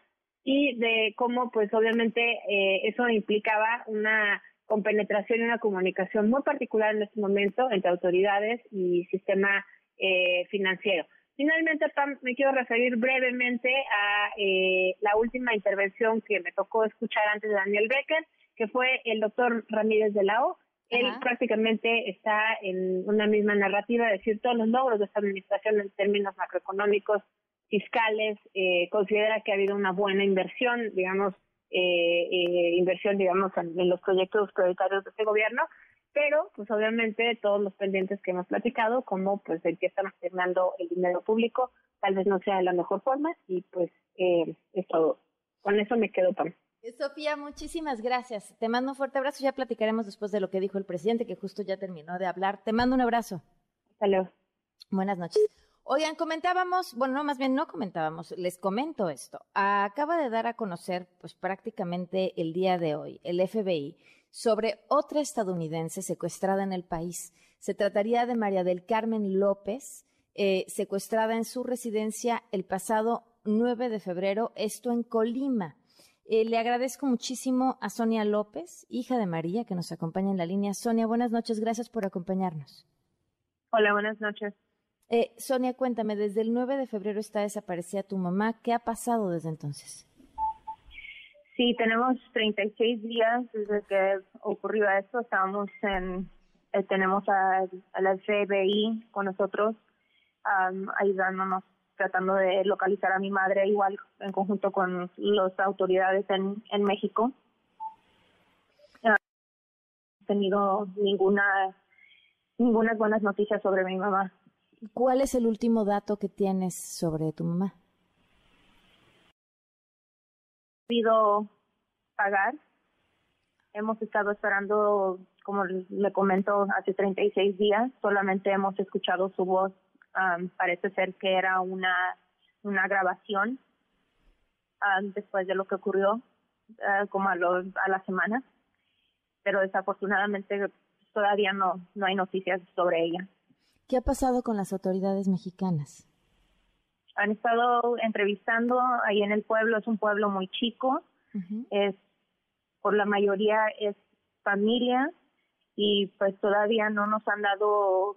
Speaker 10: y de cómo pues obviamente eh, eso implicaba una compenetración y una comunicación muy particular en este momento entre autoridades y sistema eh, financiero. Finalmente, me quiero referir brevemente a eh, la última intervención que me tocó escuchar antes de Daniel Becker, que fue el doctor Ramírez de la O. Él prácticamente está en una misma narrativa, es decir, todos los logros de esta administración en términos macroeconómicos, fiscales, eh, considera que ha habido una buena inversión, digamos, eh, eh, inversión, digamos, en, los proyectos prioritarios de este gobierno, pero, pues obviamente, todos los pendientes que hemos platicado, como pues el que estamos asignando el dinero público, tal vez no sea de la mejor forma, y pues eh, es todo. Con eso me quedo, Pam.
Speaker 2: Sofía, muchísimas gracias. Te mando un fuerte abrazo. Ya platicaremos después de lo que dijo el presidente, que justo ya terminó de hablar. Te mando un abrazo.
Speaker 10: Hasta luego.
Speaker 2: Buenas noches. Oigan, comentábamos, bueno, no, más bien no comentábamos, les comento esto. Acaba de dar a conocer, pues prácticamente el día de hoy, el FBI, sobre otra estadounidense secuestrada en el país. Se trataría de María del Carmen López, eh, secuestrada en su residencia el pasado 9 de febrero, esto en Colima. Eh, le agradezco muchísimo a Sonia López, hija de María, que nos acompaña en la línea. Sonia, buenas noches, gracias por acompañarnos.
Speaker 14: Hola, buenas noches.
Speaker 2: Eh, Sonia, cuéntame, desde el 9 de febrero está desaparecida tu mamá. ¿Qué ha pasado desde entonces?
Speaker 14: Sí, tenemos 36 días desde que ocurrió esto. Estábamos en, eh, tenemos a, la FBI con nosotros ayudándonos tratando de localizar a mi madre igual en conjunto con las autoridades en, México. No he tenido ninguna ninguna buenas noticias sobre mi mamá.
Speaker 2: ¿Cuál es el último dato que tienes sobre tu mamá?
Speaker 14: Pido pagar. Hemos estado esperando, como le comento, hace 36 días. Solamente hemos escuchado su voz parece ser que era una, una grabación después de lo que ocurrió, ah, como a, a la semana, pero desafortunadamente todavía no, no hay noticias sobre ella.
Speaker 2: ¿Qué ha pasado con las autoridades mexicanas?
Speaker 14: Han estado entrevistando ahí en el pueblo, es un pueblo muy chico, es por la mayoría es familia y pues todavía no nos han dado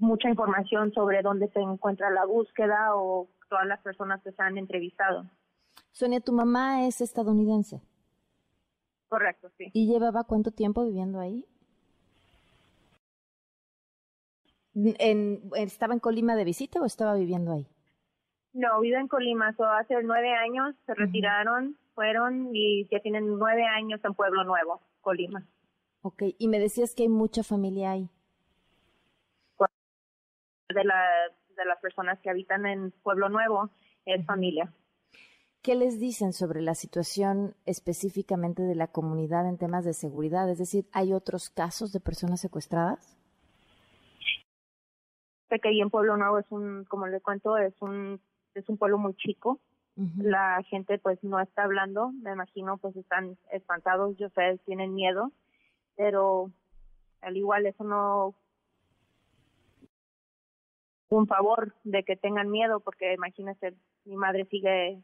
Speaker 14: mucha información sobre dónde se encuentra la búsqueda o todas las personas que se han entrevistado.
Speaker 2: Sonia, tu mamá es estadounidense.
Speaker 14: Correcto, sí.
Speaker 2: ¿Y llevaba cuánto tiempo viviendo ahí? ¿Estaba en Colima de visita o estaba viviendo ahí?
Speaker 14: No, vive en Colima. hace nueve años se retiraron, fueron y ya tienen nueve años en Pueblo Nuevo, Colima.
Speaker 2: Ok, y me decías que hay mucha familia ahí.
Speaker 14: De, la, de las personas que habitan en Pueblo Nuevo es familia.
Speaker 2: ¿Qué les dicen sobre la situación específicamente de la comunidad en temas de seguridad? Es decir, ¿hay otros casos de personas secuestradas?
Speaker 14: Sé que ahí en Pueblo Nuevo es un, como le cuento, es un, es un pueblo muy chico. La gente pues no está hablando, me imagino pues están espantados, yo sé, tienen miedo, pero al igual eso no un favor de que tengan miedo porque imagínese mi madre sigue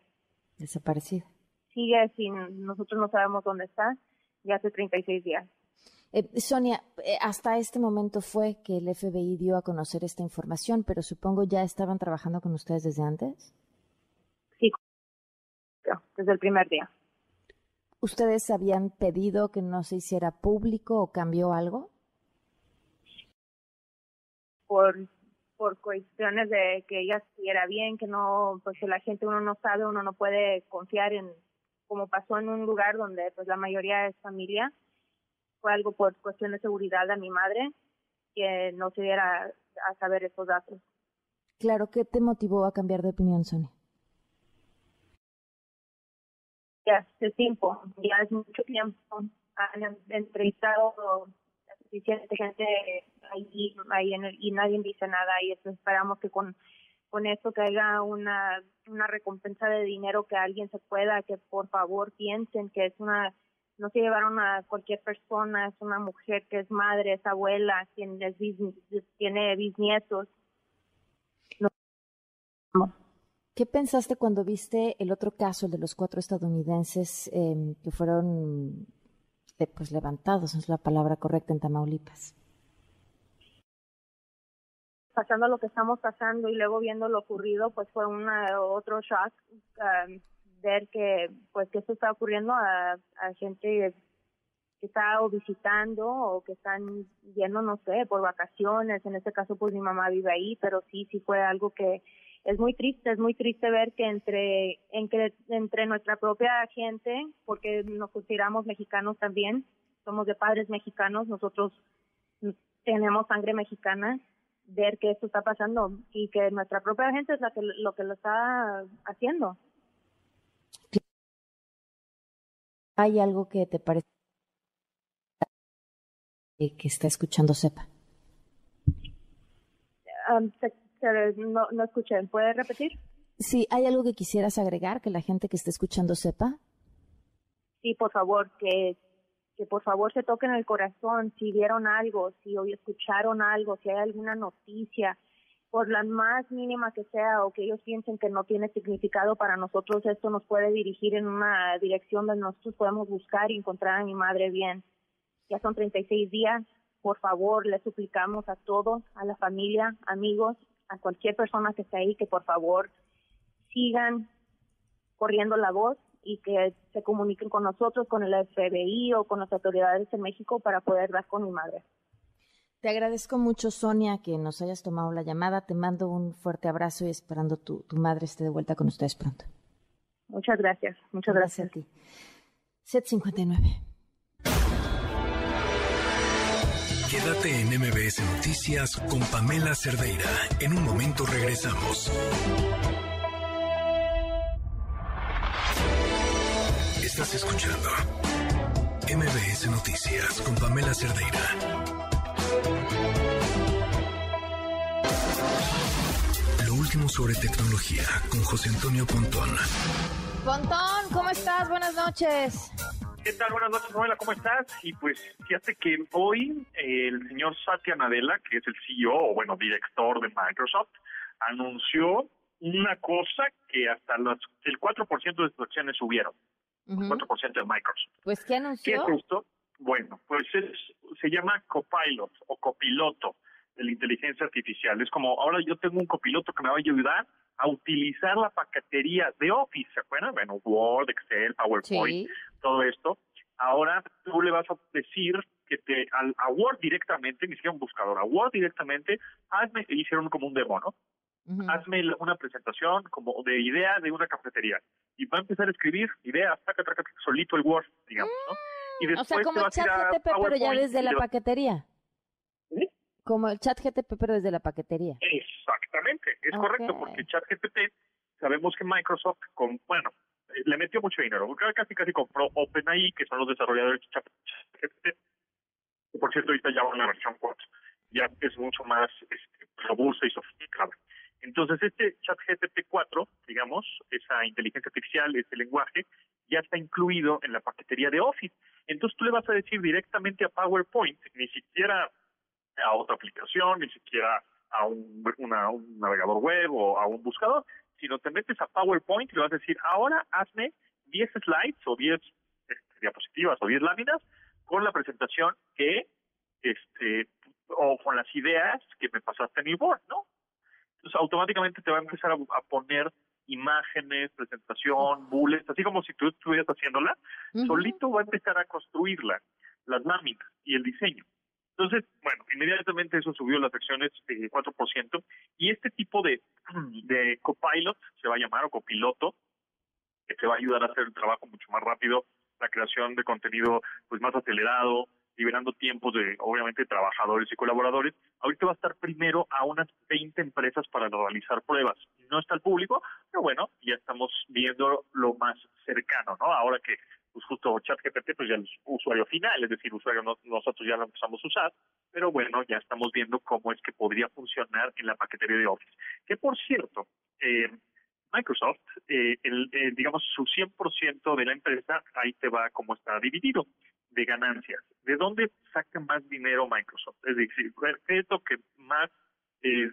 Speaker 2: desaparecida.
Speaker 14: sigue sin nosotros no sabemos dónde está ya hace 36 días
Speaker 2: eh, Sonia, eh, hasta este momento fue que el FBI dio a conocer esta información, pero supongo ya estaban trabajando con ustedes desde antes.
Speaker 14: Sí, desde el primer día.
Speaker 2: ¿Ustedes habían pedido que no se hiciera público o cambió algo?
Speaker 14: Por, por cuestiones de que ella estuviera bien, que no, pues la gente uno no sabe, uno no puede confiar en, como pasó en un lugar donde pues la mayoría es familia, fue algo por cuestión de seguridad de mi madre que no se diera a saber esos datos.
Speaker 2: Claro, ¿qué te motivó a cambiar de opinión, Sonia?
Speaker 14: Ya hace tiempo, ya es mucho tiempo. Han entrevistado suficiente gente ahí, ahí en y nadie dice nada y esperamos que con con esto que haya una una recompensa de dinero que alguien se pueda que por favor piensen que es una no se llevaron a cualquier persona, es una mujer que es madre, es abuela, quien tiene bisnietos.
Speaker 2: ¿Qué pensaste cuando viste el otro caso, el de los cuatro estadounidenses em, que fueron eh, pues levantados, no es la palabra correcta, en Tamaulipas?
Speaker 14: Pasando lo que estamos pasando y luego viendo lo ocurrido, pues fue una otro shock. Um, ver que pues que esto está ocurriendo a, gente que está o visitando o que están yendo, no sé, por vacaciones. En este caso, pues mi mamá vive ahí, pero sí, sí fue algo que es muy triste, es muy triste ver que entre, entre, entre nuestra propia gente, porque nos consideramos mexicanos también, somos de padres mexicanos, nosotros tenemos sangre mexicana, ver que esto está pasando y que nuestra propia gente es la que lo que lo está haciendo.
Speaker 2: ¿Hay algo que te parece que está escuchando sepa?
Speaker 14: no, no escuché. ¿Puedes repetir?
Speaker 2: Sí, ¿hay algo que quisieras agregar que la gente que está escuchando sepa?
Speaker 14: Sí, por favor, que, que por favor se toquen el corazón si vieron algo, si hoy escucharon algo, si hay alguna noticia, por la más mínima que sea o que ellos piensen que no tiene significado para nosotros, esto nos puede dirigir en una dirección donde nosotros podemos buscar y encontrar a mi madre bien. Ya son 36 días, por favor, le suplicamos a todos, a la familia, amigos, a cualquier persona que esté ahí, que por favor sigan corriendo la voz y que se comuniquen con nosotros, con el FBI o con las autoridades en México para poder dar con mi madre.
Speaker 2: Te agradezco mucho, Sonia, que nos hayas tomado la llamada. Te mando un fuerte abrazo y esperando tu, tu madre esté de vuelta con ustedes pronto.
Speaker 14: Muchas gracias. Muchas gracias.
Speaker 2: a ti. Set 59.
Speaker 1: Quédate en MBS Noticias con Pamela Cerdeira. En un momento regresamos. Estás escuchando MBS Noticias con Pamela Cerdeira. Último sobre tecnología con José Antonio Pontón.
Speaker 2: Pontón, ¿cómo estás? Buenas noches.
Speaker 15: ¿Qué tal? Buenas noches, Noela, ¿cómo estás? Y pues fíjate que hoy eh, el señor Satya Nadella, que es el CEO, o bueno, director de Microsoft, anunció una cosa que hasta los, el 4% de sus acciones subieron. El 4% de Microsoft.
Speaker 2: Pues, ¿qué anunció?
Speaker 15: ¿Qué es esto? Bueno, pues es, se llama copilot o copiloto de la inteligencia artificial. Es como, ahora yo tengo un copiloto que me va a ayudar a utilizar la paquetería de Office, ¿se acuerdan? Bueno, Word, Excel, PowerPoint, todo esto. Ahora tú le vas a decir que te a, Word directamente, ni siquiera un buscador, a Word directamente, hazme, hicieron como un demo, ¿no? Hazme una presentación como de idea de una cafetería. Y va a empezar a escribir ideas, taca, taca, solito el Word, digamos, ¿no? Y
Speaker 2: después o sea, como el chat GTP, pero ya desde la paquetería. Como el chat GTP, pero desde la paquetería.
Speaker 15: Exactamente, es correcto, porque chat GTP, sabemos que Microsoft, con, bueno, eh, le metió mucho dinero, casi casi compró OpenAI, que son los desarrolladores de chat GPT, que por cierto ahorita ya va en la versión 4, ya es mucho más este, robusta y sofisticada. Entonces, este chat GPT 4, digamos, esa inteligencia artificial, ese lenguaje, ya está incluido en la paquetería de Office. Entonces, tú le vas a decir directamente a PowerPoint, ni siquiera a otra aplicación, ni siquiera a un, navegador web o a un buscador, sino te metes a PowerPoint y le vas a decir, ahora hazme 10 slides o 10 este, diapositivas o 10 láminas con la presentación que, este, o con las ideas que me pasaste en mi board, ¿no? Entonces automáticamente te va a empezar a, poner imágenes, presentación, bullets, así como si tú estuvieras haciéndola, solito va a empezar a construirla, las láminas y el diseño. Entonces, bueno, inmediatamente eso subió las acciones eh, 4%, y este tipo de, (clears throat) de copilot, se va a llamar, o copiloto, que te va a ayudar a hacer el trabajo mucho más rápido, la creación de contenido pues más acelerado, liberando tiempos de, obviamente, trabajadores y colaboradores. Ahorita va a estar primero a unas 20 empresas para realizar pruebas. No está al público, pero bueno, ya estamos viendo lo más cercano, ¿no? Ahora que pues justo ChatGPT pues ya es usuario final, es decir, usuario nosotros ya lo empezamos a usar, pero bueno, ya estamos viendo cómo es que podría funcionar en la paquetería de Office. Que por cierto, eh, Microsoft, eh, el, eh, digamos, su 100% de la empresa, ahí te va cómo está dividido de ganancias. ¿De dónde saca más dinero Microsoft? Es decir, ¿qué es lo que más eh,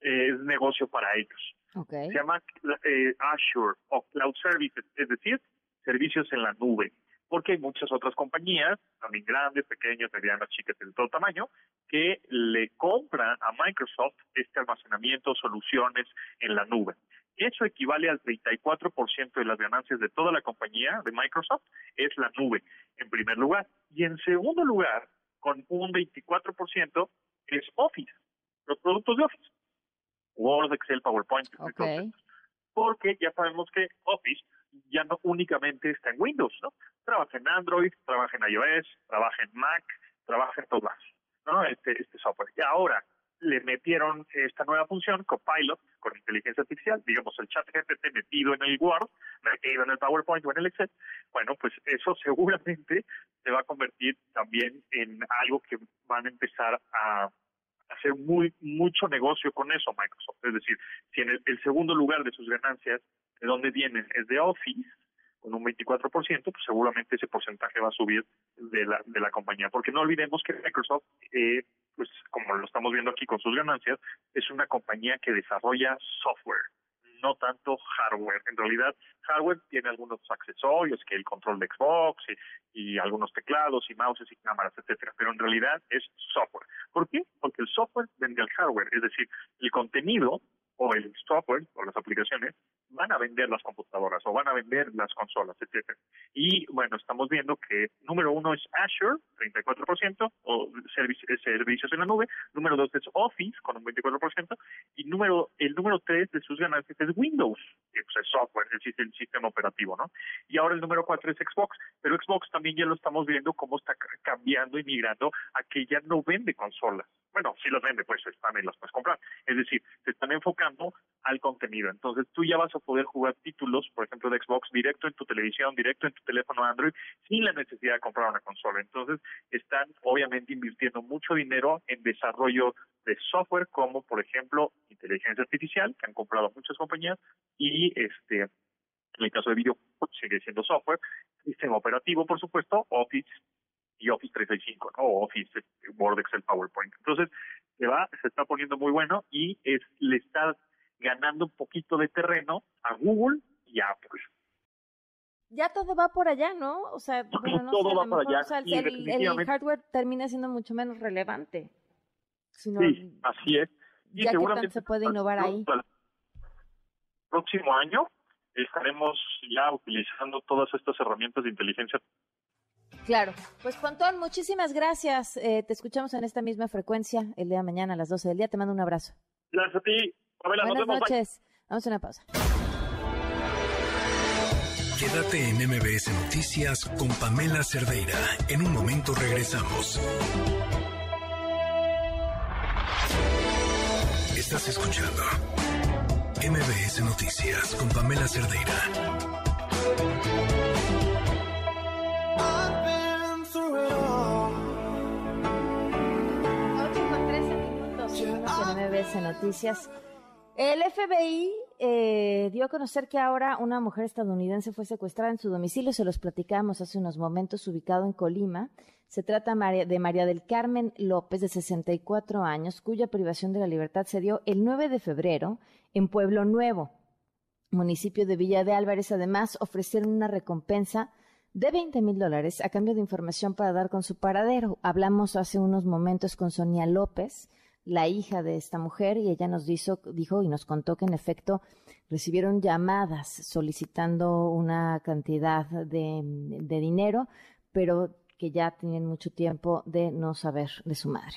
Speaker 15: es negocio para ellos? Se llama Azure o Cloud Services, es decir, servicios en la nube, porque hay muchas otras compañías, también grandes, pequeñas, medianas, chicas, de todo tamaño, que le compran a Microsoft este almacenamiento, soluciones en la nube. Eso equivale al 34% de las ganancias de toda la compañía de Microsoft, es la nube, en primer lugar. Y en segundo lugar, con un 24%, es Office, los productos de Office. Word, Excel, PowerPoint, porque ya sabemos que Office ya no únicamente está en Windows, ¿no? Trabaja en Android, trabaja en iOS, trabaja en Mac, trabaja en todas, ¿no? Este, este software. Y ahora le metieron esta nueva función, Copilot, con inteligencia artificial, digamos el chat GPT metido en el Word, metido en el PowerPoint o en el Excel, bueno, pues eso (laughs) seguramente se va a convertir también en algo que van a empezar a hacer muy mucho negocio con eso Microsoft. Es decir, si en el segundo lugar de sus ganancias de dónde vienen es de Office, con un 24%, pues seguramente ese porcentaje va a subir de la, de la compañía. Porque no olvidemos que Microsoft, eh, pues como lo estamos viendo aquí con sus ganancias, es una compañía que desarrolla software, no tanto hardware. En realidad, hardware tiene algunos accesorios, que el control de Xbox y, y algunos teclados y mouses y cámaras, etcétera. Pero en realidad es software. ¿Por qué? Porque el software vende al hardware, es decir, el contenido o el software o las aplicaciones van a vender las computadoras o van a vender las consolas, etcétera. Y bueno, estamos viendo que número uno es Azure, 34%, o eh, servicios en la nube. Número dos es Office, con un 24%. Y número el número tres de sus ganancias es Windows, que pues, es software, el, el sistema operativo, ¿no? Y ahora el número cuatro es Xbox. Pero Xbox también ya lo estamos viendo cómo está cambiando y migrando a que ya no vende consolas. Bueno, sí las vende, pues y las puedes comprar. Es decir, se están enfocando al contenido. Entonces tú ya vas a poder jugar títulos, por ejemplo, de Xbox directo en tu televisión, directo en tu teléfono Android, sin la necesidad de comprar una consola. Entonces, están obviamente invirtiendo mucho dinero en desarrollo de software, como por ejemplo inteligencia artificial, que han comprado muchas compañías, y este En el caso de video, sigue siendo software. Sistema operativo, por supuesto, Office y Office 365, ¿no? Office, Word, Excel, PowerPoint. Entonces, se va, se está poniendo muy bueno y es, le está ganando un poquito de terreno a Google y a Apple.
Speaker 2: Ya todo va por allá, ¿no? O sea, bueno, no
Speaker 15: Todo
Speaker 2: sé,
Speaker 15: va
Speaker 2: mejor,
Speaker 15: allá
Speaker 2: o sea, el, hardware termina siendo mucho menos relevante. Sino
Speaker 15: Sí, así es. Y
Speaker 2: ya que
Speaker 15: seguramente
Speaker 2: tanto se puede innovar ahí.
Speaker 15: para el próximo año estaremos ya utilizando todas estas herramientas de inteligencia
Speaker 2: Claro. Pues Pontón, muchísimas gracias. Eh, te escuchamos en esta misma frecuencia el día de mañana a las 12 del día. Te mando un abrazo.
Speaker 15: Gracias a ti, Pamela.
Speaker 2: Buenas
Speaker 15: nos vemos. Bye.
Speaker 2: noches. Vamos a una pausa.
Speaker 1: Quédate en MBS Noticias con Pamela Cerdeira. En un momento regresamos. Estás escuchando MBS Noticias con Pamela Cerdeira.
Speaker 2: Noticias. El FBI eh, dio a conocer que ahora una mujer estadounidense fue secuestrada en su domicilio. Se los platicamos hace unos momentos, ubicado en Colima. Se trata de María del Carmen López, de 64 años, cuya privación de la libertad se dio el 9 de febrero en Pueblo Nuevo, municipio de Villa de Álvarez. Además, ofrecieron una recompensa de 20 mil dólares a cambio de información para dar con su paradero. Hablamos hace unos momentos con Sonia López, la hija de esta mujer, y ella nos dijo, dijo y nos contó que en efecto recibieron llamadas solicitando una cantidad de, dinero, pero que ya tienen mucho tiempo de no saber de su madre.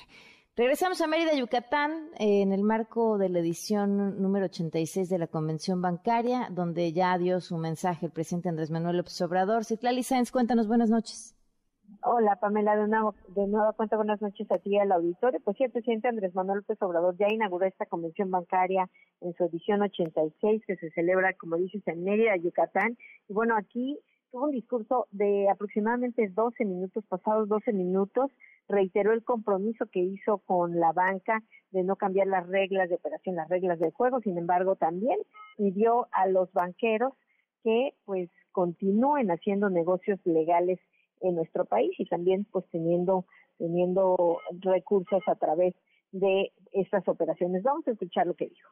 Speaker 2: Regresamos a Mérida, Yucatán, eh, en el marco de la edición número 86 de la Convención Bancaria, donde ya dio su mensaje el presidente Andrés Manuel López Obrador. Citlali Sáenz, cuéntanos, buenas noches.
Speaker 11: Hola Pamela, de nueva, de nueva cuenta buenas noches a ti al auditorio. Pues sí, el presidente Andrés Manuel López Obrador ya inauguró esta convención bancaria en su edición 86 que se celebra, como dices, en Mérida, Yucatán. Y bueno, aquí tuvo un discurso de aproximadamente 12 minutos, pasados 12 minutos, reiteró el compromiso que hizo con la banca de no cambiar las reglas de operación, las reglas del juego. Sin embargo, también pidió a los banqueros que pues continúen haciendo negocios legales en nuestro país y también pues teniendo teniendo recursos a través de estas operaciones. Vamos a escuchar lo que dijo.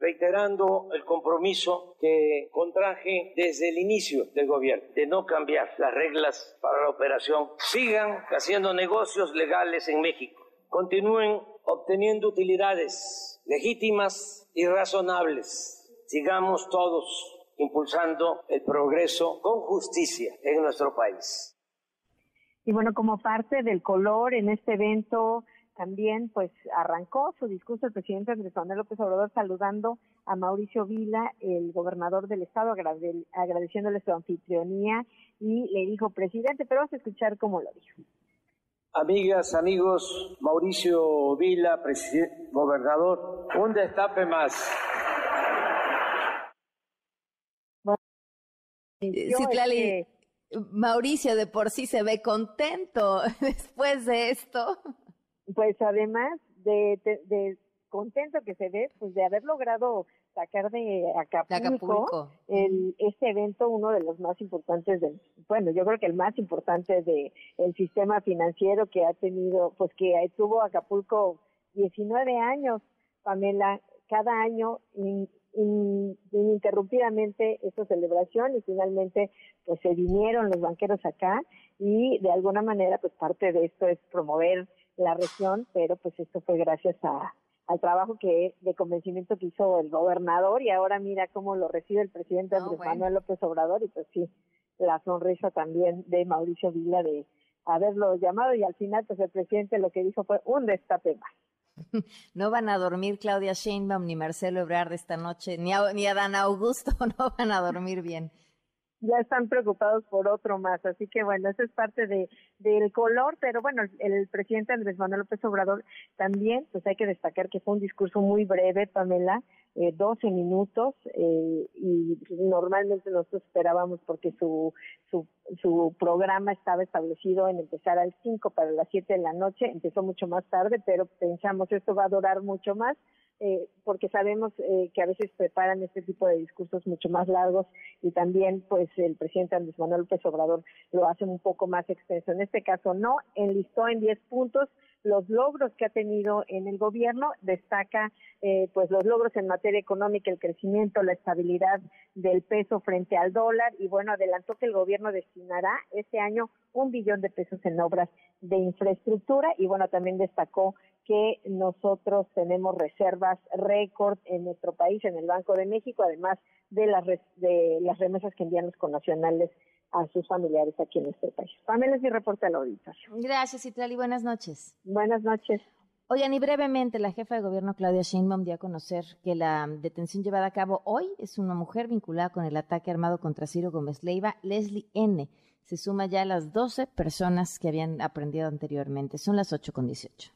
Speaker 3: reiterando el compromiso que contraje desde el inicio del gobierno de no cambiar las reglas para la operación. Sigan haciendo negocios legales en México. Continúen obteniendo utilidades legítimas y razonables. Sigamos todos impulsando el progreso con justicia en nuestro país.
Speaker 11: Y bueno, como parte del color en este evento, también pues arrancó su discurso el presidente Andrés Manuel López Obrador saludando a Mauricio Vila, el gobernador del estado, agrade- agradeciéndole su anfitrionía y le dijo presidente, pero vamos a escuchar cómo lo dijo.
Speaker 3: Amigas, amigos, Mauricio Vila, presidente, gobernador, un destape más.
Speaker 2: Eh,
Speaker 11: Yo,
Speaker 2: Citlali,
Speaker 11: este,
Speaker 2: Mauricio de por sí se ve contento (laughs) después de esto.
Speaker 11: pues además de, de, de contento que se ve, pues de haber logrado sacar de Acapulco,
Speaker 2: Acapulco.
Speaker 11: El, este evento, uno de los más importantes del, bueno, yo creo que el más importante de el sistema financiero que ha tenido, pues que tuvo Acapulco 19 años, Pamela, cada año in- ininterrumpidamente esta celebración y finalmente pues se vinieron los banqueros acá y de alguna manera pues parte de esto es promover la región, pero pues esto fue gracias a, al trabajo que de convencimiento que hizo el gobernador y ahora mira cómo lo recibe el presidente
Speaker 2: No,
Speaker 11: Andrés
Speaker 2: bueno.
Speaker 11: Manuel López Obrador y pues sí, la sonrisa también de Mauricio Vila de haberlo llamado y al final pues el presidente lo que dijo fue un destape más. (laughs)
Speaker 2: No van a dormir Claudia Sheinbaum ni Marcelo Ebrard esta noche, ni, a, ni Adán Augusto, (laughs) no van a dormir bien.
Speaker 11: ya están preocupados por otro más, así que bueno, eso es parte de del color, pero bueno, el, el presidente Andrés Manuel López Obrador también, pues hay que destacar que fue un discurso muy breve, Pamela, eh, 12 minutos, eh, y normalmente nosotros esperábamos porque su, su, su programa estaba establecido en empezar al 5 para las 7 de la noche, empezó mucho más tarde, pero pensamos esto va a durar mucho más, eh, porque sabemos eh, que a veces preparan este tipo de discursos mucho más largos y también pues el presidente Andrés Manuel López Obrador lo hace un poco más extenso. En este caso no, enlistó en 10 puntos los logros que ha tenido en el gobierno, destaca eh, pues los logros en materia económica, el crecimiento, la estabilidad del peso frente al dólar. Y bueno, adelantó que el gobierno destinará este año un billón de pesos en obras de infraestructura. Y bueno, también destacó que nosotros tenemos reservas récord en nuestro país, en el Banco de México, además de las, de las remesas que envían los connacionales a sus familiares aquí en nuestro país. Pamela es mi reporte al auditorio.
Speaker 2: Gracias, Itlali. Buenas noches.
Speaker 11: Buenas noches.
Speaker 2: Oigan, y brevemente, la jefa de gobierno Claudia Sheinbaum dio a conocer que la detención llevada a cabo hoy es una mujer vinculada con el ataque armado contra Ciro Gómez Leiva, Leslie N. Se suma ya a las 12 personas que habían aprendido anteriormente. Son las 8 con 18.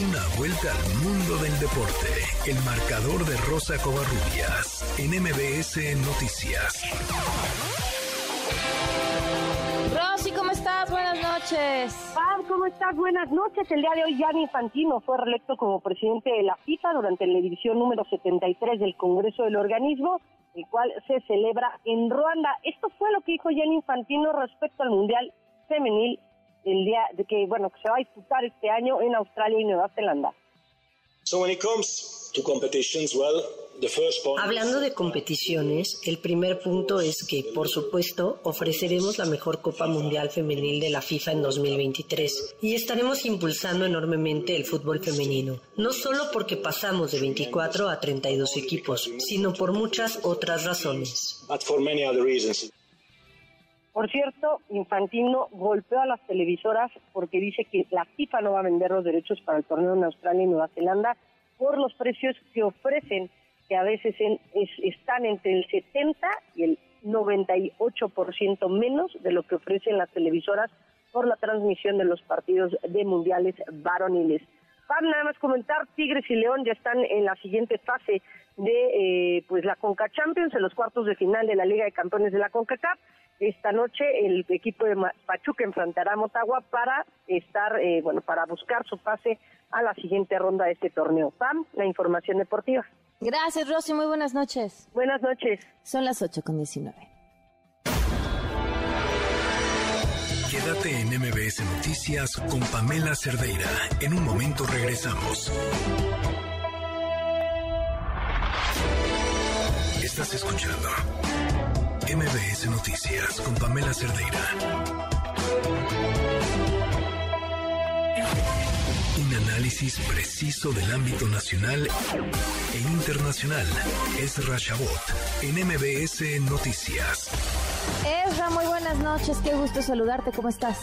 Speaker 1: Una vuelta al mundo del deporte. El marcador de Rosa Covarrubias en MBS Noticias.
Speaker 2: Rosy, ¿cómo estás? Buenas noches.
Speaker 16: Pam, ¿cómo estás? Buenas noches. El día de hoy Gianni Infantino fue reelecto como presidente de la FIFA durante la edición número 73 del Congreso del organismo, el cual se celebra en Ruanda. Esto fue lo que dijo Gianni Infantino respecto al Mundial Femenil el día de que, bueno, que se va a disputar este año en Australia y Nueva Zelanda.
Speaker 17: Hablando de competiciones, el primer punto es que, por supuesto, ofreceremos la mejor Copa Mundial Femenil de la FIFA en 2023 y estaremos impulsando enormemente el fútbol femenino, no solo porque pasamos de 24 a 32 equipos, sino por muchas otras razones.
Speaker 16: Por cierto, Infantino golpeó a las televisoras porque dice que la FIFA no va a vender los derechos para el torneo en Australia y Nueva Zelanda por los precios que ofrecen, que a veces están entre el 70 y el 98% menos de lo que ofrecen las televisoras por la transmisión de los partidos de mundiales varoniles. Para nada más comentar, Tigres y León ya están en la siguiente fase de eh, pues la Conca Champions, en los cuartos de final de la Liga de Campeones de la CONCACAF. Esta noche el equipo de Pachuca enfrentará a Motagua para estar, eh, bueno, para buscar su pase a la siguiente ronda de este torneo. Pam, la información deportiva.
Speaker 2: Gracias, Rosy. Muy buenas noches.
Speaker 16: Buenas noches.
Speaker 2: Son las 8 con 19.
Speaker 1: Quédate en MBS Noticias con Pamela Cerdeira. En un momento regresamos. Estás escuchando MBS Noticias con Pamela Cerdeira. Un análisis preciso del ámbito nacional e internacional. Es Rashabot en MBS Noticias.
Speaker 2: Esra, muy buenas noches. Qué gusto saludarte. ¿Cómo estás?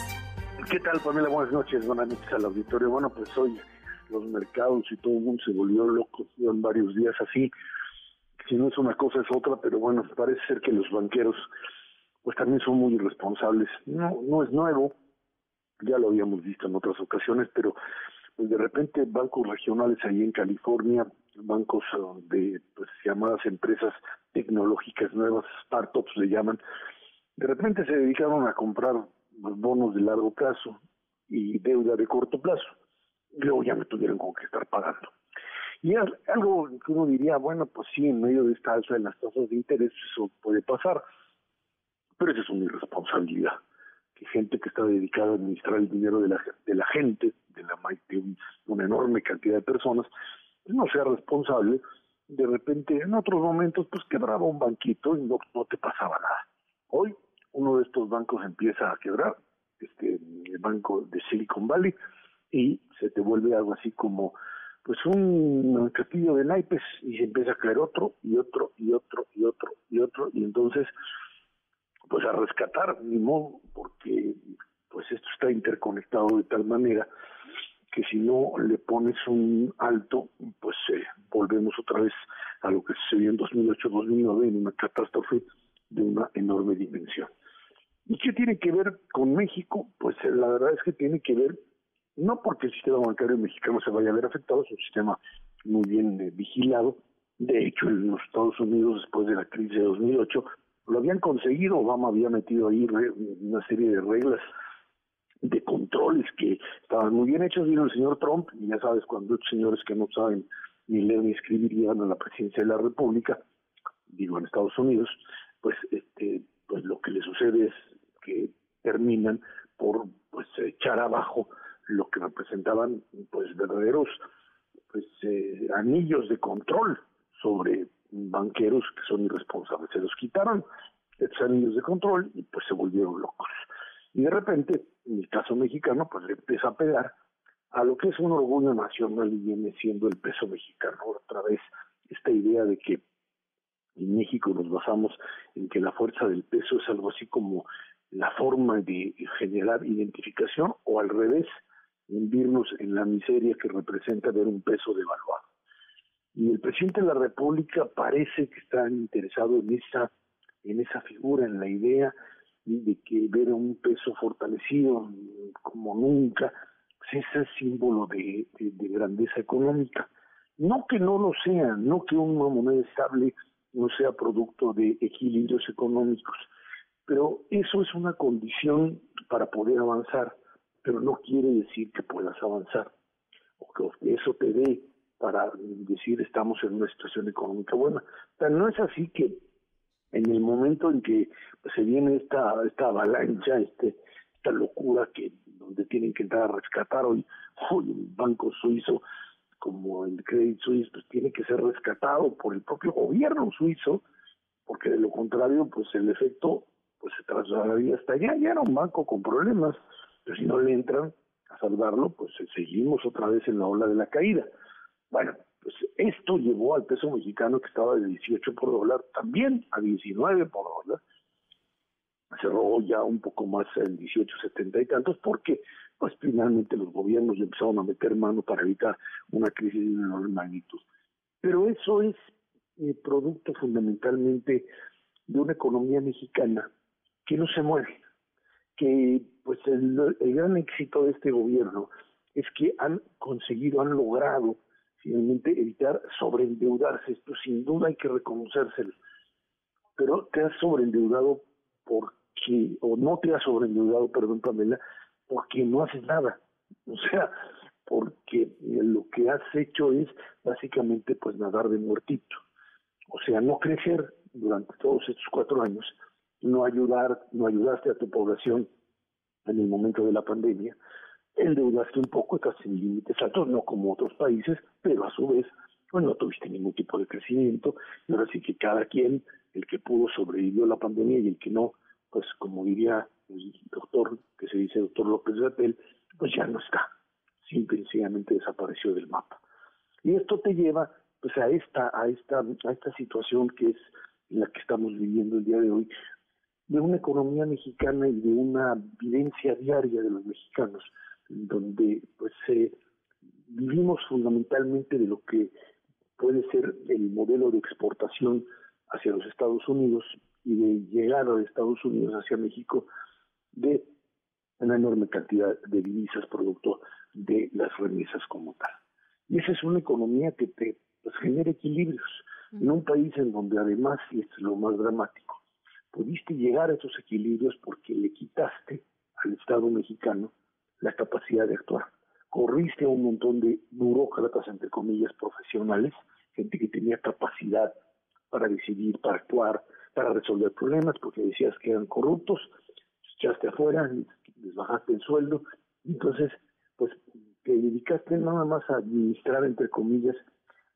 Speaker 18: ¿Qué tal, Pamela? Buenas noches. Buenas noches al auditorio. Bueno, pues hoy los mercados y todo el mundo se volvió loco. Llevan varios días así si no es una cosa es otra, pero bueno, parece ser que los banqueros pues también son muy irresponsables. No, no es nuevo, ya lo habíamos visto en otras ocasiones, pero pues de repente bancos regionales ahí en California, bancos uh, de pues llamadas empresas tecnológicas nuevas, startups le llaman, de repente se dedicaron a comprar bonos de largo plazo y deuda de corto plazo. Luego ya me tuvieron con que estar pagando. Y algo que uno diría, bueno, pues sí, en medio de esta alza en las tasas de interés eso puede pasar, pero eso es una irresponsabilidad. Que gente que está dedicada a administrar el dinero de la, de la gente, de, la, de una enorme cantidad de personas, no sea responsable, de repente en otros momentos pues quebraba un banquito y no, no te pasaba nada. Hoy uno de estos bancos empieza a quebrar, este el banco de Silicon Valley, y se te vuelve algo así como pues un castillo de naipes y se empieza a caer otro y otro y otro y otro y otro y entonces pues a rescatar ni modo porque pues esto está interconectado de tal manera que si no le pones un alto pues eh, volvemos otra vez a lo que sucedió en 2008-2009 en una catástrofe de una enorme dimensión. ¿Y qué tiene que ver con México? Pues la verdad es que tiene que ver no porque el sistema bancario mexicano se vaya a ver afectado, es un sistema muy bien eh, vigilado. De hecho, en los Estados Unidos, después de la crisis de 2008, lo habían conseguido. Obama había metido ahí una serie de reglas de control controles que estaban muy bien hechos, vino el señor Trump, y ya sabes, cuando estos señores que no saben ni leer ni escribir llegan a la presidencia de la República, digo en Estados Unidos, pues este pues lo que le sucede es que terminan por pues echar abajo lo que representaban pues verdaderos pues eh, anillos de control sobre banqueros que son irresponsables. Se los quitaron estos anillos de control y pues se volvieron locos. Y de repente en el caso mexicano pues le empieza a pegar a lo que es un orgullo nacional y viene siendo el peso mexicano. Otra vez esta idea de que en México nos basamos en que la fuerza del peso es algo así como la forma de generar identificación o al revés, hundirnos en la miseria que representa ver un peso devaluado. Y el presidente de la República parece que está interesado en esa, en esa figura, en la idea de que ver un peso fortalecido como nunca, pues ese es símbolo de, de grandeza económica. No que no lo sea, no que una moneda estable no sea producto de equilibrios económicos, pero eso es una condición para poder avanzar, pero no quiere decir que puedas avanzar o que eso te dé para decir estamos en una situación económica buena. Pero no es así que en el momento en que se viene esta esta avalancha, este esta locura que donde tienen que entrar a rescatar hoy, hoy el banco suizo como el Credit Suisse pues tiene que ser rescatado por el propio gobierno suizo porque de lo contrario pues el efecto pues se trasladaría hasta allá ya era un banco con problemas pero si no le entran a salvarlo pues seguimos otra vez en la ola de la caída. Bueno pues esto llevó al peso mexicano que estaba de 18 por dólar también a 19 por dólar. Cerró ya un poco más en 18, 70 y tantos, porque pues finalmente los gobiernos empezaron a meter mano para evitar una crisis de enorme magnitud. Pero eso es eh, producto fundamentalmente de una economía mexicana que no se mueve, que pues el, el gran éxito de este gobierno es que han conseguido, han logrado finalmente evitar sobreendeudarse, esto sin duda hay que reconocérselo, pero te has sobreendeudado porque, o no te has sobreendeudado, perdón Pamela, porque no haces nada. O sea, porque lo que has hecho es básicamente pues nadar de muertito. O sea, no crecer durante todos estos cuatro años, no ayudar, no ayudaste a tu población en el momento de la pandemia, endeudaste un poco, estás en límites altos, no como otros países, pero a su vez, pues no tuviste ningún tipo de crecimiento, y ahora sí que cada quien, el que pudo sobrevivió a la pandemia y el que no, pues como diría el doctor, que se dice doctor López Gatel, pues ya no está, simple y sencillamente desapareció del mapa. Y esto te lleva pues a esta, a esta, a esta situación que es la que estamos viviendo el día de hoy, de una economía mexicana y de una vivencia diaria de los mexicanos, donde pues eh, vivimos fundamentalmente de lo que puede ser el modelo de exportación hacia los Estados Unidos y de llegada de Estados Unidos hacia México de una enorme cantidad de divisas producto de las remesas como tal. Y esa es una economía que te pues, genera equilibrios en un país en donde además, y esto es lo más dramático, pudiste llegar a esos equilibrios porque le quitaste al Estado mexicano la capacidad de actuar. Corriste a un montón de burócratas, entre comillas, profesionales, gente que tenía capacidad para decidir, para actuar, para resolver problemas, porque decías que eran corruptos, echaste afuera, les bajaste el sueldo, entonces, pues te dedicaste nada más a administrar, entre comillas,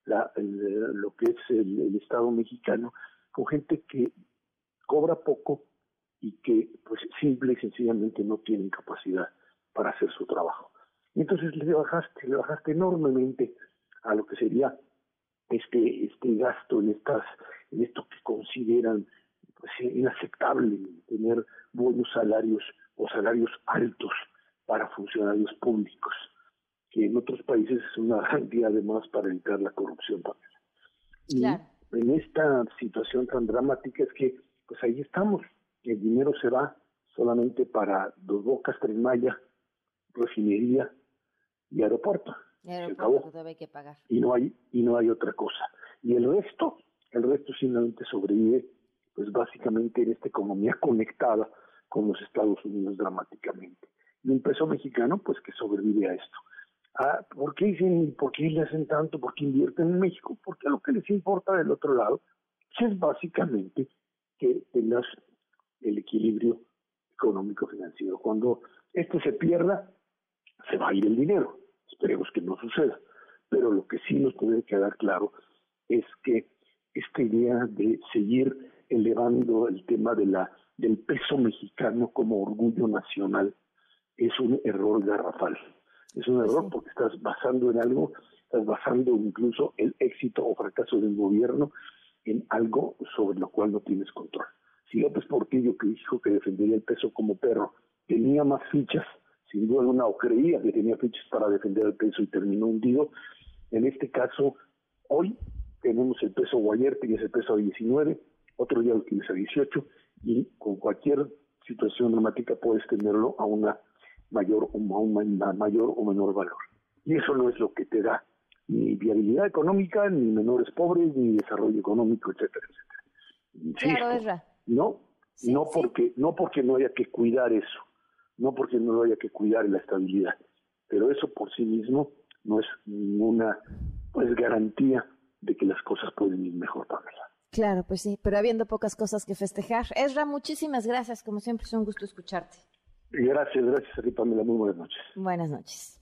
Speaker 18: la, lo que es el, Estado mexicano, con gente que cobra poco y que, pues, simple y sencillamente no tienen capacidad para hacer su trabajo. Y entonces le bajaste, le bajaste enormemente a lo que sería este este gasto en estas en esto que consideran pues inaceptable tener buenos salarios o salarios altos para funcionarios públicos, que en otros países es una garantía además para evitar la corrupción también. en esta situación tan dramática es que, pues ahí estamos, el dinero se va solamente para Dos Bocas, Tren Maya, refinería y aeropuerto.
Speaker 2: aeropuerto que pagar.
Speaker 18: Y no hay y no hay otra cosa. Y el resto, el resto simplemente sobrevive, pues básicamente en esta economía conectada con los Estados Unidos dramáticamente. y un peso mexicano pues que sobrevive a esto. Ah, ¿Por qué dicen, por qué le hacen tanto, por qué invierten en México? Porque lo que les importa del otro lado es básicamente que tengas el equilibrio económico financiero. Cuando esto se pierda, se va a ir el dinero. Esperemos que no suceda. Pero lo que sí nos puede quedar claro es que esta idea de seguir elevando el tema de la del peso mexicano como orgullo nacional es un error garrafal. Es un error porque estás basando en algo, estás basando incluso el éxito o fracaso del gobierno en algo sobre lo cual no tienes control. Si López Portillo, que dijo que defendería el peso como perro, tenía más fichas, sin duda alguna, o creía que tenía fichas para defender el peso y terminó hundido, en este caso, hoy tenemos el peso Guayer, que es el peso a 19, otro día lo tienes a 18, y con cualquier situación dramática puedes tenerlo a una mayor o, a mayor o menor valor. Y eso no es lo que te da ni viabilidad económica, ni menores pobres, ni desarrollo económico, etcétera, etcétera. claro, no, no porque no porque no haya que cuidar eso, no porque no haya que cuidar la estabilidad, pero eso por sí mismo no es ninguna pues garantía de que las cosas pueden ir mejor, Pamela.
Speaker 2: Claro, pues sí, pero habiendo pocas cosas que festejar. Esra, muchísimas gracias, como siempre es un gusto escucharte.
Speaker 18: Gracias, gracias a ti, Pamela. Muy buenas noches.
Speaker 2: Buenas noches.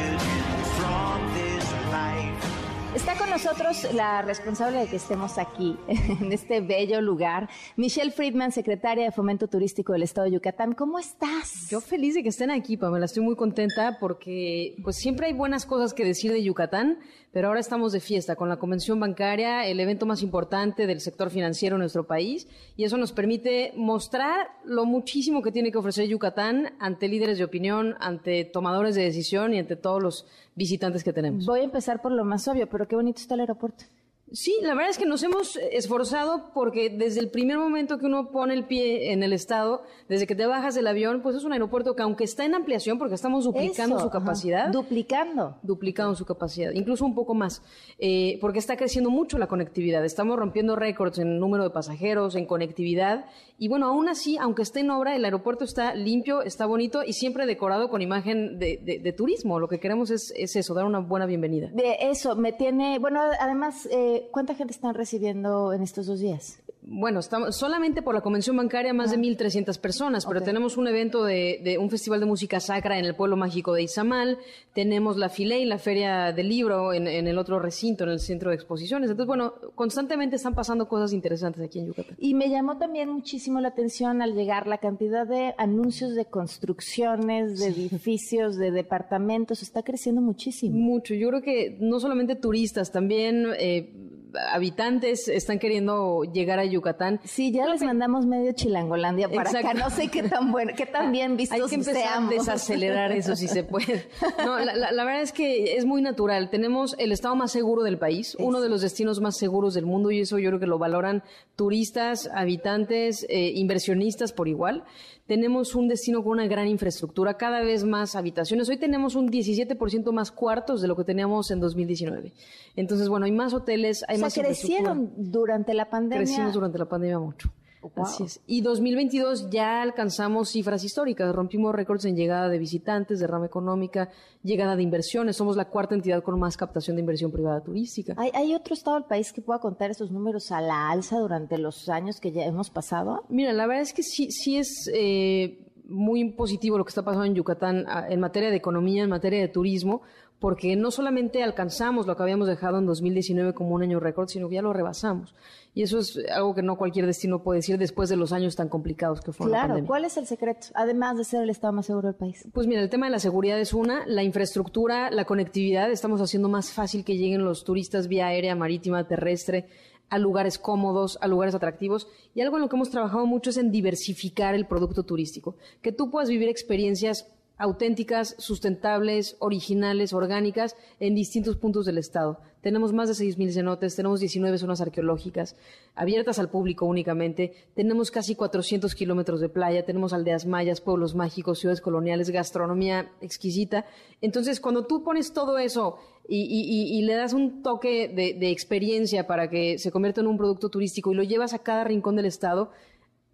Speaker 2: Está con nosotros la responsable de que estemos aquí, (laughs) en este bello lugar, Michelle Friedman, secretaria de Fomento Turístico del Estado de Yucatán. ¿Cómo estás?
Speaker 19: Yo feliz de que estén aquí, Pamela. Estoy muy contenta porque pues siempre hay buenas cosas que decir de Yucatán, pero ahora estamos de fiesta con la convención bancaria, el evento más importante del sector financiero en nuestro país, y eso nos permite mostrar lo muchísimo que tiene que ofrecer Yucatán ante líderes de opinión, ante tomadores de decisión y ante todos los visitantes que tenemos.
Speaker 2: Voy a empezar por lo más obvio, pero qué bonito está el aeropuerto.
Speaker 19: Sí, la verdad es que nos hemos esforzado porque desde el primer momento que uno pone el pie en el estado, desde que te bajas del avión, pues es un aeropuerto que aunque está en ampliación, porque estamos duplicando su capacidad.
Speaker 2: Duplicando.
Speaker 19: Duplicando su capacidad, incluso un poco más, eh, porque está creciendo mucho la conectividad. Estamos rompiendo récords en número de pasajeros, en conectividad. Y bueno, aún así, aunque esté en obra, el aeropuerto está limpio, está bonito y siempre decorado con imagen de, turismo. Lo que queremos es, eso, dar una buena bienvenida.
Speaker 2: De eso, me tiene, bueno, además... Eh, ¿cuánta gente están recibiendo en estos dos días?
Speaker 19: Bueno, estamos, solamente por la convención bancaria más de 1.300 personas, pero tenemos un evento de, un festival de música sacra en el pueblo mágico de Izamal, tenemos la y la feria del libro en, el otro recinto, en el centro de exposiciones. Entonces, bueno, constantemente están pasando cosas interesantes aquí en Yucatán.
Speaker 2: Y me llamó también muchísimo la atención al llegar la cantidad de anuncios de construcciones, de edificios, de departamentos, está creciendo muchísimo.
Speaker 19: Mucho. Yo creo que no solamente turistas, también... Eh, habitantes están queriendo llegar a Yucatán.
Speaker 2: Sí, ya les mandamos medio Chilangolandia para acá. No sé qué tan bueno, qué tan (laughs) bien vistos
Speaker 19: Hay que empezar a desacelerar eso si se puede. No, la, verdad es que es muy natural. Tenemos el estado más seguro del país, uno de los destinos más seguros del mundo y eso yo creo que lo valoran turistas, habitantes, eh, inversionistas por igual tenemos un destino con una gran infraestructura, cada vez más habitaciones. Hoy tenemos un 17% más cuartos de lo que teníamos en 2019. Entonces, bueno, hay más hoteles, hay o sea,
Speaker 2: crecieron durante la pandemia.
Speaker 19: Crecimos durante la pandemia mucho. Así es. Y 2022 ya alcanzamos cifras históricas, rompimos récords en llegada de visitantes, derrama económica, llegada de inversiones. Somos la cuarta entidad con más captación de inversión privada turística.
Speaker 2: ¿Hay, otro estado del país que pueda contar esos números a la alza durante los años que ya hemos pasado?
Speaker 19: Mira, la verdad es que sí, sí es eh, muy positivo lo que está pasando en Yucatán en materia de economía, en materia de turismo, porque no solamente alcanzamos lo que habíamos dejado en 2019 como un año récord, sino que ya lo rebasamos. Y eso es algo que no cualquier destino puede decir después de los años tan complicados que fueron.
Speaker 2: Claro, ¿cuál es el secreto? Además de ser el estado más seguro del país.
Speaker 19: Pues mira, el tema de la seguridad es una, la infraestructura, la conectividad, estamos haciendo más fácil que lleguen los turistas vía aérea, marítima, terrestre a lugares cómodos, a lugares atractivos. Y algo en lo que hemos trabajado mucho es en diversificar el producto turístico. Que tú puedas vivir experiencias auténticas, sustentables, originales, orgánicas en distintos puntos del estado. Tenemos más de 6.000 cenotes, tenemos 19 zonas arqueológicas abiertas al público únicamente, tenemos casi 400 kilómetros de playa, tenemos aldeas mayas, pueblos mágicos, ciudades coloniales, gastronomía exquisita. Entonces, cuando tú pones todo eso y, le das un toque de, de experiencia para que se convierta en un producto turístico y lo llevas a cada rincón del estado,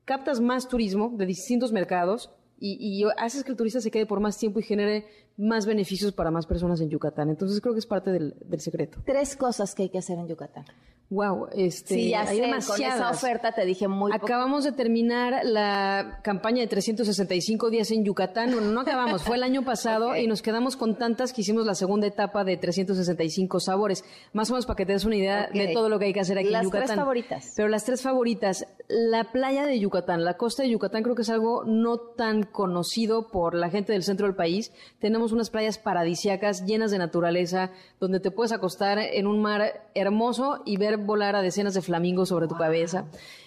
Speaker 19: captas más turismo de distintos mercados y, haces que el turista se quede por más tiempo y genere más beneficios para más personas en Yucatán. Entonces creo que es parte del, del secreto.
Speaker 2: Tres cosas que hay que hacer en Yucatán.
Speaker 19: Wow, este,
Speaker 2: sí, ya hay sé, con esa oferta te dije muy
Speaker 19: Acabamos de terminar la campaña de 365 días en Yucatán. Bueno, no acabamos, fue el año pasado (laughs) y nos quedamos con tantas que hicimos la segunda etapa de 365 sabores. Más o menos para que te des una idea de todo lo que hay que hacer aquí en Yucatán.
Speaker 2: Las tres favoritas.
Speaker 19: Pero las tres favoritas, la playa de Yucatán, la costa de Yucatán creo que es algo no tan conocido por la gente del centro del país. Tenemos unas playas paradisiacas llenas de naturaleza, donde te puedes acostar en un mar hermoso y ver volar a decenas de flamingos sobre tu cabeza.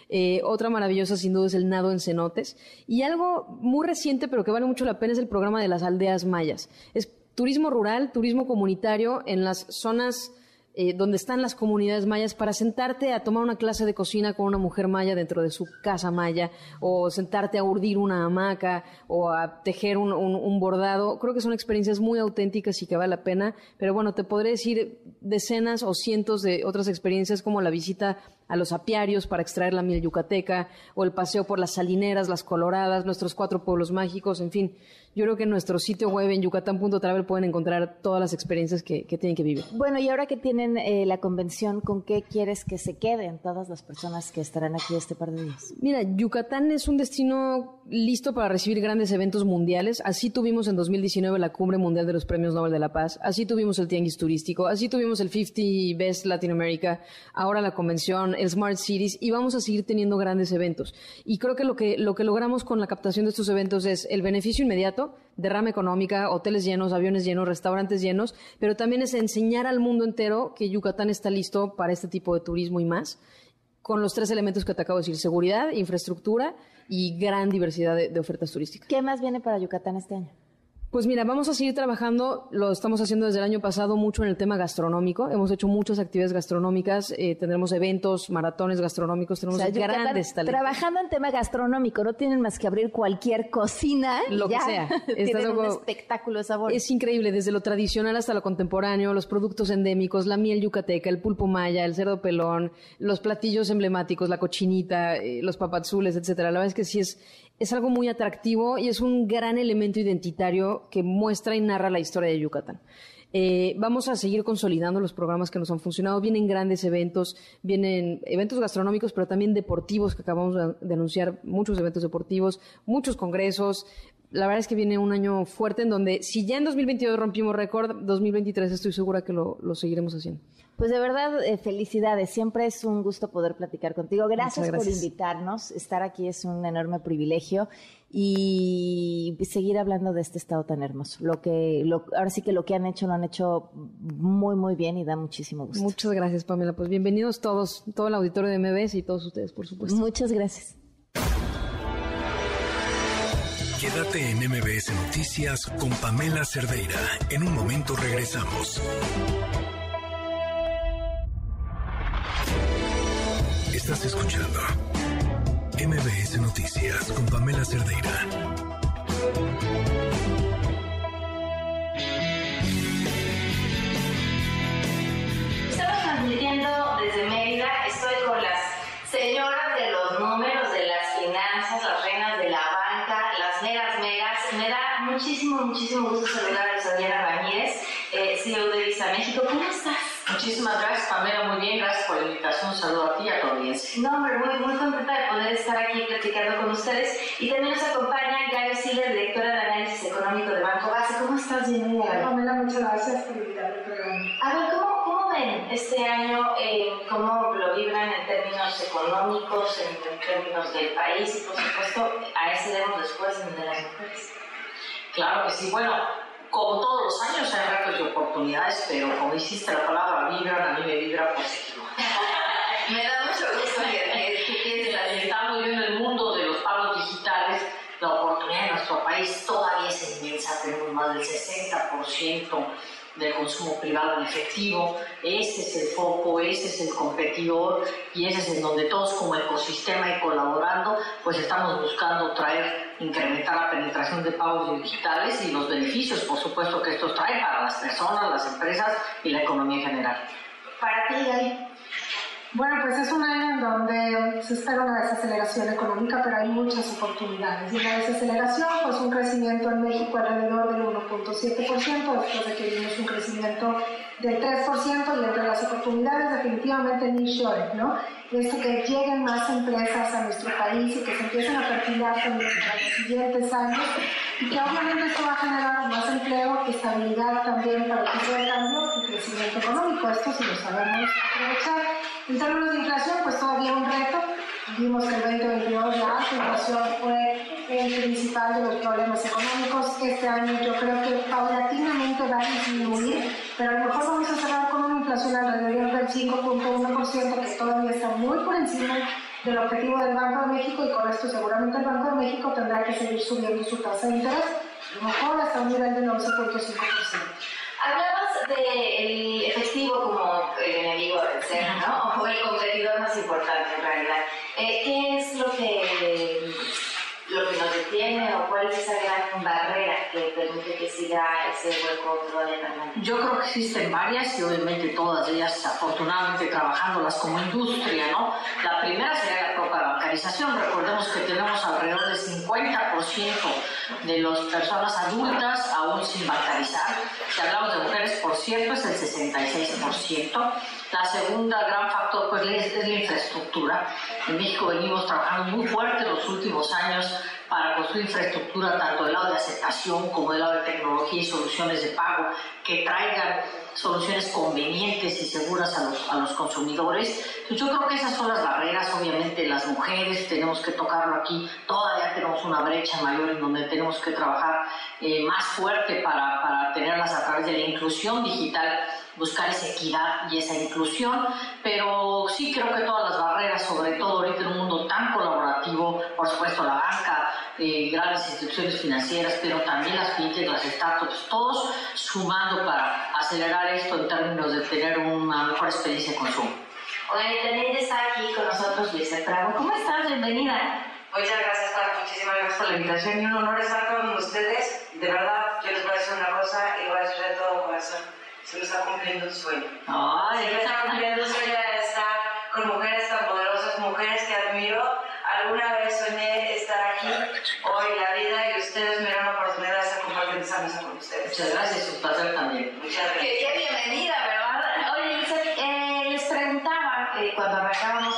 Speaker 19: Eh, otra maravillosa, sin duda, es el nado en cenotes. Y algo muy reciente, pero que vale mucho la pena, es el programa de las aldeas mayas. Es turismo rural, turismo comunitario en las zonas eh, donde están las comunidades mayas para sentarte a tomar una clase de cocina con una mujer maya dentro de su casa maya o sentarte a urdir una hamaca o a tejer un, bordado. Creo que son experiencias muy auténticas y que vale la pena, pero bueno, te podré decir decenas o cientos de otras experiencias como la visita a los apiarios para extraer la miel yucateca o el paseo por las salineras, las coloradas, nuestros cuatro pueblos mágicos, en fin. Yo creo que en nuestro sitio web en yucatán.travel pueden encontrar todas las experiencias que, tienen que vivir.
Speaker 2: Bueno, y ahora que tienen eh, la convención, ¿con qué quieres que se queden todas las personas que estarán aquí este par de días?
Speaker 19: Mira, Yucatán es un destino listo para recibir grandes eventos mundiales. Así tuvimos en 2019 la Cumbre Mundial de los Premios Nobel de la Paz, así tuvimos el Tianguis Turístico, así tuvimos el 50 Best Latin America, ahora la convención, Smart Cities, y vamos a seguir teniendo grandes eventos. Y creo que lo que, lo que logramos con la captación de estos eventos es el beneficio inmediato, derrama económica, hoteles llenos, aviones llenos, restaurantes llenos, pero también es enseñar al mundo entero que Yucatán está listo para este tipo de turismo y más, con los tres elementos que te acabo de decir, seguridad, infraestructura y gran diversidad de ofertas turísticas.
Speaker 2: ¿Qué más viene para Yucatán este año?
Speaker 19: Pues mira, vamos a seguir trabajando, lo estamos haciendo desde el año pasado mucho en el tema gastronómico, hemos hecho muchas actividades gastronómicas, eh, tendremos eventos, maratones gastronómicos, tenemos grandes talentos.
Speaker 2: Trabajando en tema gastronómico, no tienen más que abrir cualquier cocina.
Speaker 19: Lo que sea. (laughs)
Speaker 2: tienen un espectáculo de sabor.
Speaker 19: Es increíble, desde lo tradicional hasta lo contemporáneo, los productos endémicos, la miel yucateca, el pulpo maya, el cerdo pelón, los platillos emblemáticos, la cochinita, eh, los papazules, etcétera. La verdad es que sí es, es algo muy atractivo y es un gran elemento identitario que muestra y narra la historia de Yucatán. Eh, vamos a seguir consolidando los programas que nos han funcionado. Vienen grandes eventos, vienen eventos gastronómicos, pero también deportivos, que acabamos de anunciar muchos eventos deportivos, muchos congresos. La verdad es que viene un año fuerte en donde, si ya en 2022 rompimos récord, 2023 estoy segura que lo seguiremos haciendo.
Speaker 2: Pues de verdad, eh, felicidades. Siempre es un gusto poder platicar contigo. Gracias, por invitarnos. Estar aquí es un enorme privilegio y seguir hablando de este estado tan hermoso. Lo que, ahora sí que lo que han hecho lo han hecho muy, muy bien y da muchísimo gusto.
Speaker 19: Muchas gracias, Pamela. Pues bienvenidos todos, todo el auditorio de MBS y todos ustedes, por supuesto.
Speaker 2: Muchas gracias.
Speaker 1: Quédate en MBS Noticias con Pamela Cerdeira. En un momento regresamos. Estás escuchando MBS Noticias con Pamela Cerdeira.
Speaker 20: Estamos transmitiendo desde Mérida. Estoy con las señoras de los números, de las finanzas, las reinas de la banca, las meras meras. Me da muchísimo, muchísimo gusto saludar a Rosalía Ramírez, eh, CEO de Visa México. ¿Cómo estás?
Speaker 21: Muchísimas gracias, Pamela. Muy bien, gracias por la invitación. Un saludo a ti y a tu audiencia.
Speaker 20: No, hombre, muy, muy contenta de poder estar aquí platicando con ustedes. Y también nos acompaña Gaby Siller, directora de análisis económico de Banco Base. ¿Cómo estás,
Speaker 22: Bienvenida. Pamela, muchas gracias por invitarme al programa.
Speaker 20: A ver, ¿cómo, cómo ven este año? Eh, ¿Cómo lo vibran en términos económicos, en, términos del país y, por supuesto, a ese demos después en de las mujeres?
Speaker 21: Claro que sí. Bueno, como todos los años hay retos y oportunidades, pero como hiciste la palabra vibra, a mí me vibra positivo. (laughs)
Speaker 20: me da mucho gusto que, que, que
Speaker 21: Estamos viendo el mundo de los pagos digitales, la oportunidad en nuestro país todavía es inmensa. más del 60% del consumo privado en efectivo. Ese es el foco, ese es el competidor y ese es en donde todos como ecosistema y colaborando, pues estamos buscando traer, incrementar la penetración de pagos digitales y los beneficios, por supuesto, que esto trae para las personas, las empresas y la economía en general. Para ti, Gary.
Speaker 22: Bueno, pues es un año en donde se espera una desaceleración económica, pero hay muchas oportunidades. Y la desaceleración, pues un crecimiento en México alrededor del 1.7%, después de que vimos un crecimiento del 3%, y entre las oportunidades definitivamente nearshoring, ¿no? Esto que lleguen más empresas a nuestro país y que se empiecen a perfilar en los siguientes años, y que obviamente esto va a generar más empleo, estabilidad también para el tipo de cambio y crecimiento económico. Esto si lo sabemos aprovechar. En términos de inflación, pues todavía un reto. Vimos que el 2022 la inflación fue el principal de los problemas económicos. Este año yo creo que paulatinamente va a disminuir, pero a lo mejor vamos a cerrar con una inflación alrededor del 5.1%, que todavía está muy por encima del objetivo del Banco de México y con esto seguramente el Banco de México tendrá que seguir subiendo su tasa de interés, a lo mejor hasta un nivel del 11.5%.
Speaker 20: Hablabas del efectivo como enemigo a vencer, ¿no? O el competidor más importante en realidad. Eh, ¿Qué es lo que, lo que nos detiene o cuál es esa gran barrera que permite que siga ese hueco todavía grande?
Speaker 21: Yo creo que existen varias y obviamente todas ellas afortunadamente trabajándolas como industria, ¿no? La primera sería la propia bancarización. Recordemos que tenemos alrededor del 50% de las personas adultas aún sin bancarizar. Si hablamos de mujeres, por cierto, es el 66%. La segunda gran factor pues, es, es la infraestructura. En México venimos trabajando muy fuerte en los últimos años para construir infraestructura tanto del lado de aceptación como del lado de tecnología y soluciones de pago que traigan soluciones convenientes y seguras a los, a los consumidores. Entonces yo creo que esas son las barreras, obviamente las mujeres, tenemos que tocarlo aquí, todavía tenemos una brecha mayor en donde tenemos que trabajar eh, más fuerte para, para tenerlas a través de la inclusión digital buscar esa equidad y esa inclusión, pero sí creo que todas las barreras, sobre todo ahorita en un mundo tan colaborativo, por supuesto la banca, eh, grandes instituciones financieras, pero también las fintech, las startups, todos sumando para acelerar esto en términos de tener una mejor experiencia de consumo.
Speaker 20: Oye, también está aquí con nosotros Luisa Prado. ¿Cómo estás? Bienvenida.
Speaker 23: Muchas gracias, Pablo. Muchísimas gracias por la invitación y un honor estar con ustedes. De verdad, yo les voy a decir una cosa y voy a decir de todo corazón. Se me está cumpliendo un sueño.
Speaker 21: Ay,
Speaker 23: se me está cumpliendo un sueño de estar con mujeres tan poderosas, mujeres que admiro. Alguna vez soñé estar aquí, hoy la vida, y ustedes me dieron la oportunidad de estar compartiendo esa mesa con ustedes.
Speaker 21: Muchas gracias, un placer también.
Speaker 23: Muchas gracias.
Speaker 20: Qué bienvenida, ¿verdad? Oye, Lisa, eh, les preguntaba eh, cuando arrancábamos,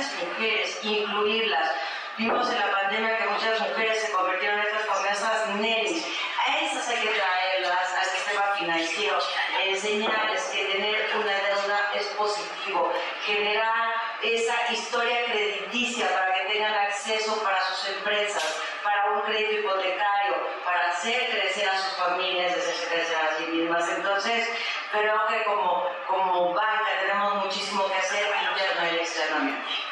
Speaker 23: esas mujeres, incluirlas. Vimos en la pandemia que muchas mujeres se convirtieron en estas famosas nenis. A esas hay que traerlas al sistema financiero, enseñarles que tener una deuda es positivo, generar esa historia crediticia para que tengan acceso para sus empresas, para un crédito hipotecario, para hacer crecer a sus familias, hacer crecer a sí mismas. Entonces, creo que como, como banca tenemos muchísimo que hacer interno y externamente.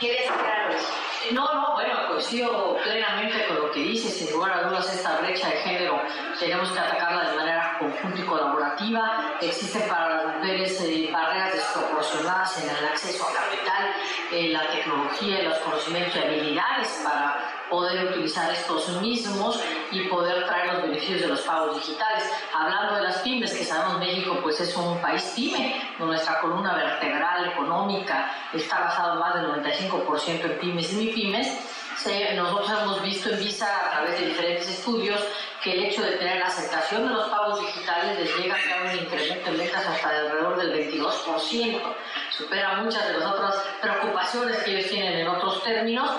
Speaker 23: ¿Quieres eso?
Speaker 21: No, no, bueno, coincido plenamente con lo que dices. Sin lugar a dudas, esta brecha de género tenemos que atacarla de manera conjunta y colaborativa. existen para las mujeres eh, barreras desproporcionadas en el acceso a capital, eh, la tecnología, los conocimientos y habilidades para poder utilizar estos mismos y poder traer los beneficios de los pagos digitales. Hablando de las pymes, que sabemos México pues es un país pyme, nuestra columna vertebral económica está basada más del 95% en pymes y MIPYMES, nosotros hemos visto en Visa a través de diferentes estudios que el hecho de tener aceptación de los pagos digitales les llega a dar un incremento en ventas hasta de alrededor del 22%. Supera muchas de las otras preocupaciones que ellos tienen en otros términos,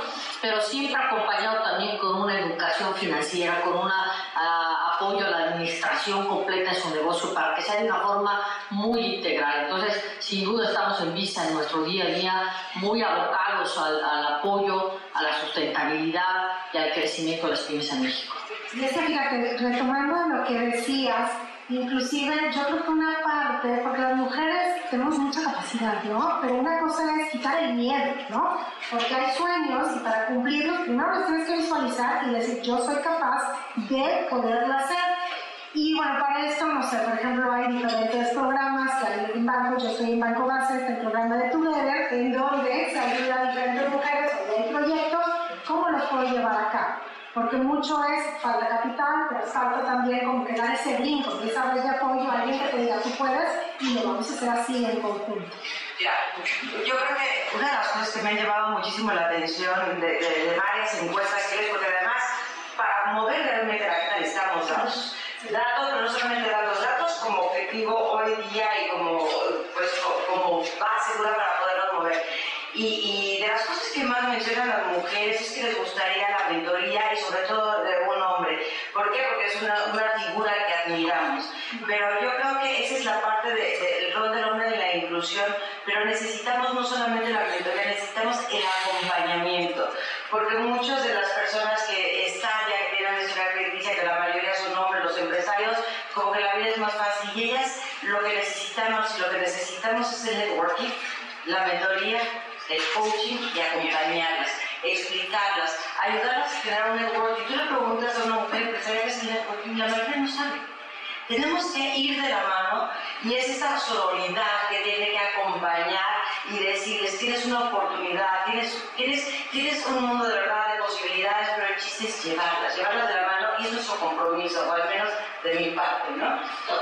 Speaker 21: pero siempre acompañado también con una educación financiera, con un apoyo a la administración completa de su negocio para que sea de una forma muy integral. Entonces, sin duda estamos en Visa en nuestro día a día muy abocados al, apoyo, a la sustentabilidad y al crecimiento de las pymes en México.
Speaker 22: Y es que fíjate, retomando lo que decías, inclusive yo creo que una parte, porque las mujeres tenemos mucha capacidad, ¿no? Pero una cosa es quitar el miedo, ¿no? Porque hay sueños y para cumplirlos primero los tienes que visualizar y decir yo soy capaz de poderlo hacer. Y bueno, para esto, no sé, por ejemplo, hay diferentes programas que hay en banco, yo estoy en Banco Base, este programa de Together, en donde se ayuda a diferentes mujeres, donde hay proyectos, ¿cómo los puedo llevar a cabo? Porque mucho es falta capital, pero falta también como que dar ese brinco, esa red de apoyo a alguien que te diga tú puedes y lo vamos a hacer así en conjunto.
Speaker 23: Ya, yo creo que una de las cosas que me ha llevado muchísimo la atención de, de, varias encuestas que es porque además para mover realmente la gente necesitamos datos. Datos, pero no solamente datos, datos como objetivo hoy día y como, pues, como base dura para poderlos mover. Y, y, de las cosas que más mencionan las mujeres es que les gustaría la mentoría y sobre todo de un hombre. ¿Por qué? Porque es una, una figura que admiramos. Pero yo creo que esa es la parte del de, rol del hombre en la inclusión, pero necesitamos no solamente la mentoría, necesitamos el acompañamiento. Porque muchas de las personas que están ya que tienen esa que que la mayoría son hombres, los empresarios, como que la vida es más fácil y ellas lo que necesitamos lo que necesitamos es el networking, la mentoría, el coaching y acompañarlas, explicarlas, ayudarlas a generar un networking. Tú le preguntas a una mujer empresaria qué es el networking la mayoría no sabe. Tenemos que ir de la mano y es esa sororidad que tiene que acompañar y decirles, tienes una oportunidad, tienes, tienes, tienes un mundo de verdad, de posibilidades, pero el chiste es llevarlas, llevarlas de la mano y es nuestro compromiso, o al menos de mi parte, ¿no?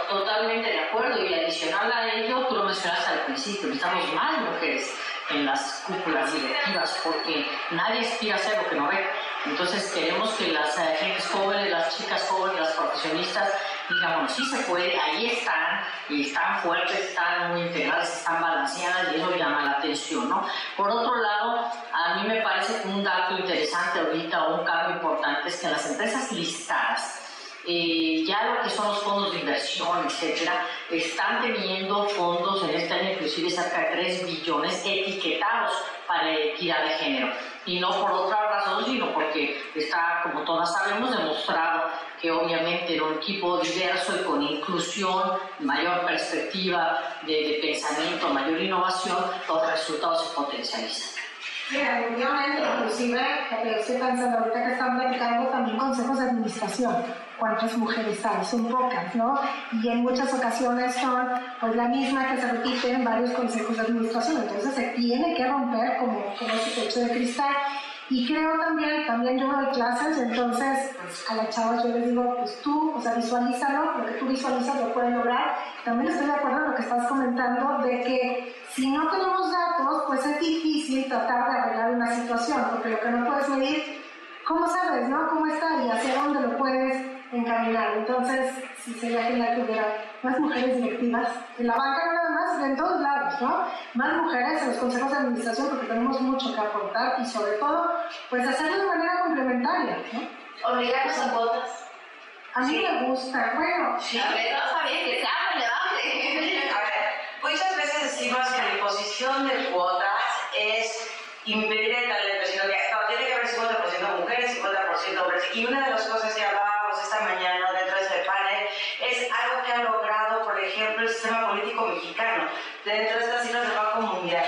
Speaker 21: Totalmente de acuerdo y adicional a ello, tú lo mencionaste al principio, necesitamos más mujeres en las cúpulas directivas porque nadie aspira a ser lo que no ve. Entonces queremos que las eh, gentes jóvenes, las chicas jóvenes, las profesionistas digan, bueno, sí se puede, ahí están, y están fuertes, están muy integrales, están balanceadas y eso llama la atención, ¿no? Por otro lado, a mí me parece un dato interesante ahorita un cambio importante es que las empresas listadas, eh, ya lo que son los fondos de inversión, etcétera, están teniendo fondos en este año, inclusive cerca de 3 billones etiquetados para equidad de género. Y no por otra razón, sino porque está, como todas sabemos, demostrado que obviamente en un equipo diverso y con inclusión, mayor perspectiva de, de pensamiento, mayor innovación, los resultados se potencializan.
Speaker 22: Definitivamente, inclusive, estoy pensando ahorita que están platicando también consejos de administración. ¿Cuántas mujeres hay? Son pocas, ¿no? Y en muchas ocasiones son pues la misma que se repite en varios consejos de administración. Entonces se tiene que romper como, como ese techo de cristal. Y creo también, también yo doy clases, entonces pues, a las chavas yo les digo, pues tú, o sea, visualízalo, lo que tú visualizas lo puedes lograr. También estoy de acuerdo en lo que estás comentando de que si no tenemos datos, pues es difícil tratar de arreglar una situación, porque lo que no puedes medir, ¿cómo sabes, no? ¿Cómo está y hacia dónde lo puedes encaminar? Entonces, sí sería genial que hubiera más mujeres directivas, en la banca no nada más, en todos lados, ¿no? Más mujeres en los consejos de administración porque tenemos mucho que aportar y sobre todo, pues hacerlo de manera complementaria, ¿no?
Speaker 20: Obligarnos a cuotas.
Speaker 22: A mí me gusta, bueno.
Speaker 20: Sí. A ver, no sabía que sea relevante.
Speaker 23: A ver, muchas veces decimos que la imposición de cuotas es impedir el talento, sino que no, tiene que haber 50% mujeres, 50% hombres. Y una de las cosas que hablábamos mañana dentro de este panel es algo que ha logrado, por ejemplo, el sistema político mexicano, dentro de estas cifras del Banco Mundial.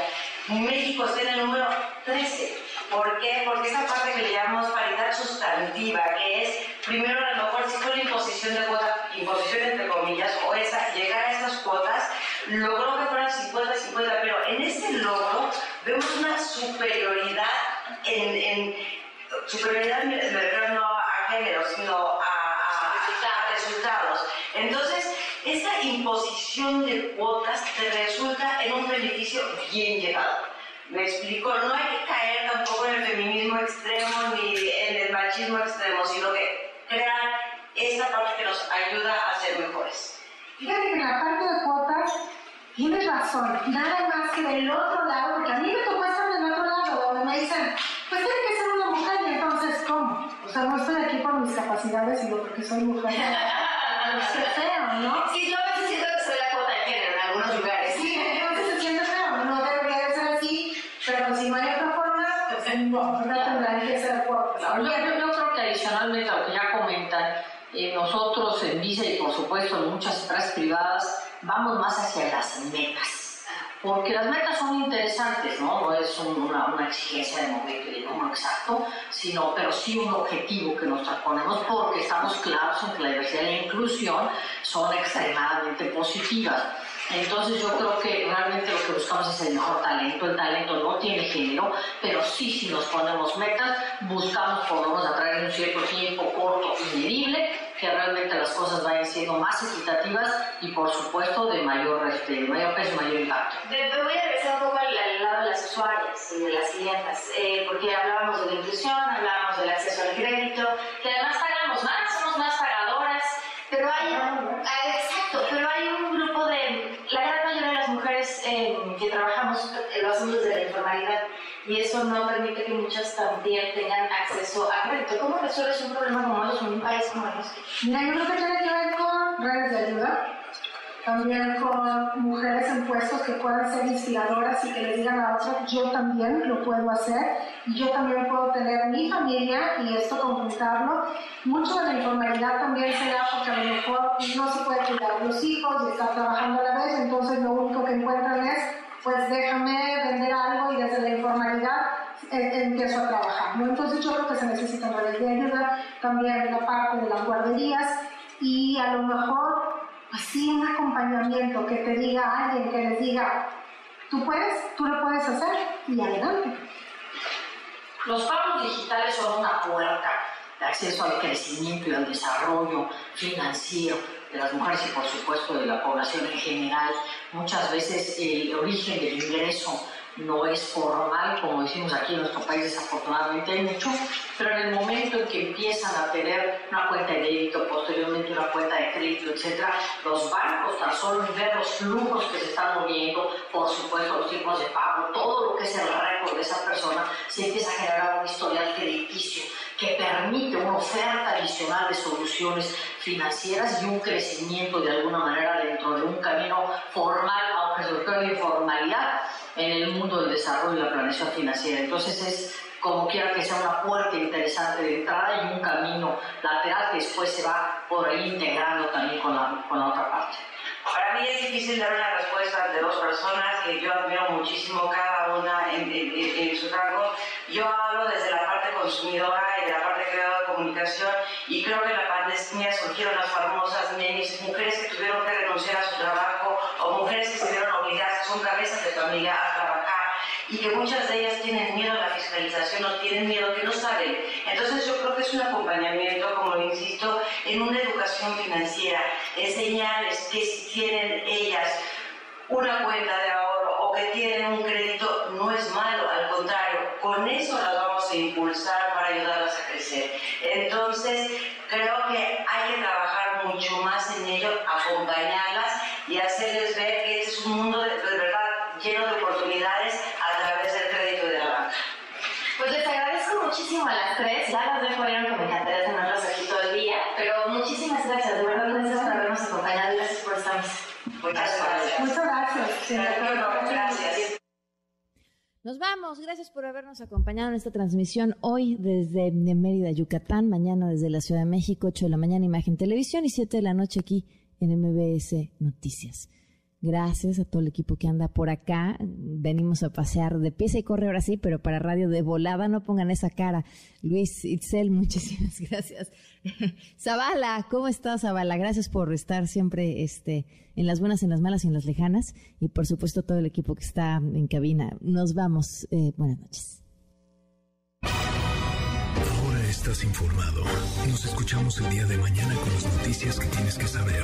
Speaker 23: México está en el número 13. ¿Por qué? Porque esa parte que le llamamos paridad sustantiva, que es, primero a lo mejor si fue la imposición de cuota, imposición entre comillas, o esa, llegar a esas cuotas logró que fueran 50-50, pero en ese logro vemos una superioridad en, en superioridad me refiero no a género, sino a, resultados. Entonces, esta imposición de cuotas te resulta en un beneficio bien llevado. Me explico, no hay que caer tampoco en el feminismo extremo ni en el machismo extremo, sino que crear esta parte que nos ayuda a ser mejores.
Speaker 22: Fíjate que en la parte de cuotas tienes razón, nada más que del otro lado, porque a mí me tocó estar del otro lado, donde me dicen, pues tiene que ser una mujer, y entonces, ¿cómo? O sea, no estoy aquí por mis capacidades, sino porque soy mujer. Qué feo, ¿no?
Speaker 20: Sí, yo a veces siento que soy la cuota de género en algunos lugares.
Speaker 22: Sí, entonces se siente feo, no debería de ser así, pero pues si no hay otra forma, pues no, no tendrán que ser cuotas.
Speaker 21: Yo, yo, yo creo que adicionalmente a lo que ya comentan, eh, nosotros en Visa y por supuesto en muchas empresas privadas vamos más hacia las metas. Porque las metas son interesantes, ¿no? No es un- una, una exigencia de momento y de número exacto, sino, pero sí un objetivo que nos ponemos porque estamos claros en que la diversidad y la inclusión son extremadamente positivas. Entonces yo creo que realmente lo que buscamos es el mejor talento. El talento no tiene género, pero sí si nos ponemos metas, buscamos por lo menos a través de un cierto tiempo corto y medible que realmente las cosas vayan siendo más equitativas y por supuesto de mayor, este, de mayor peso mayor impacto.
Speaker 20: Me me voy a regresar un poco al, al lado de las usuarias y de las clientas, eh, porque hablábamos de la inclusión, hablábamos del acceso al crédito, que además pagamos más, somos más pagadoras, pero hay, ah, exacto, pero hay un grupo de, la gran mayoría eh, que trabajamos lo hacemos desde la informalidad y eso no permite que muchas también tengan acceso a crédito. ¿Cómo resuelves un problema como eso en un país como el nuestro?
Speaker 22: Mira, que tiene que ver con redes de ayuda, también con mujeres en puestos que puedan ser inspiradoras y que les digan a otras, yo también lo puedo hacer, y yo también puedo tener mi familia y esto completarlo. Mucho de la informalidad también se da porque a lo mejor no se puede cuidar los hijos y estar trabajando a la vez, entonces lo único que encuentran es, pues déjame vender algo y desde la informalidad eh, empiezo a trabajar. ¿no? Entonces yo creo que se necesitan redes de ayuda, también la parte de las guarderías y a lo mejor así un acompañamiento que te diga alguien que les diga, tú puedes, tú lo puedes hacer y adelante.
Speaker 21: Los pagos digitales son una puerta de acceso al crecimiento y al desarrollo financiero de las mujeres y por supuesto de la población en general. Muchas veces el origen del ingreso no es formal, como decimos aquí en nuestro país, desafortunadamente hay mucho, pero en el momento en que empiezan a tener una cuenta de débito, posteriormente una cuenta de crédito, etcétera, los bancos tan solo ver los flujos que se están moviendo, por supuesto los tipos de pago, todo lo que es el récord de esa persona, se empieza a generar un historial crediticio que permite una oferta adicional de soluciones financieras y un crecimiento de alguna manera dentro de un camino formal, aunque sobre todo en informalidad, en el mundo del desarrollo y la planeación financiera. Entonces es como quiera que sea una puerta interesante de entrada y un camino lateral que después se va por ahí integrando también con la, con la otra parte.
Speaker 23: Para mí es difícil dar una respuesta de dos personas que yo admiro muchísimo cada una en, en- en- en su rango. Yo hablo desde la consumidora y de la parte creadora de comunicación y creo que en la pandemia surgieron las famosas nenis, mujeres que tuvieron que renunciar a su trabajo o mujeres que se vieron obligadas, son cabezas de familia, a trabajar y que muchas de ellas tienen miedo a la fiscalización o tienen miedo que no saben. Entonces yo creo que es un acompañamiento, como lo insisto, en una educación financiera, enseñarles que si tienen ellas una cuenta de ahorro o que tienen un crédito no es malo, al contrario, con eso las Entonces, creo que hay que trabajar mucho más en ello, acompañarlas y hacerles ver que este es un mundo de, de verdad lleno de oportunidades a través del crédito y de la banca.
Speaker 20: Pues les agradezco muchísimo a las tres. Ya las dejo ir que me encantaría tenerlas aquí todo el día. Pero muchísimas gracias, de verdad, gracias por habernos acompañado y gracias por estar
Speaker 23: Muchas gracias.
Speaker 22: Muchas gracias. Sí,
Speaker 23: Gracias.
Speaker 2: Nos vamos. Gracias por habernos acompañado en esta transmisión hoy desde Mérida, Yucatán. Mañana desde la Ciudad de México, 8 de la mañana, Imagen Televisión y 7 de la noche aquí en MBS Noticias. Gracias a todo el equipo que anda por acá. Venimos a pasear de pieza y corre ahora sí, pero para radio de volada no pongan esa cara. Luis Itzel, (laughs) muchísimas gracias. (laughs) Zavala, ¿cómo estás, Zavala? Gracias por estar siempre este, en las buenas, en las malas y en las lejanas. Y por supuesto todo el equipo que está en cabina. Nos vamos. Eh, buenas noches.
Speaker 1: Ahora estás informado. Nos escuchamos el día de mañana con las noticias que tienes que saber.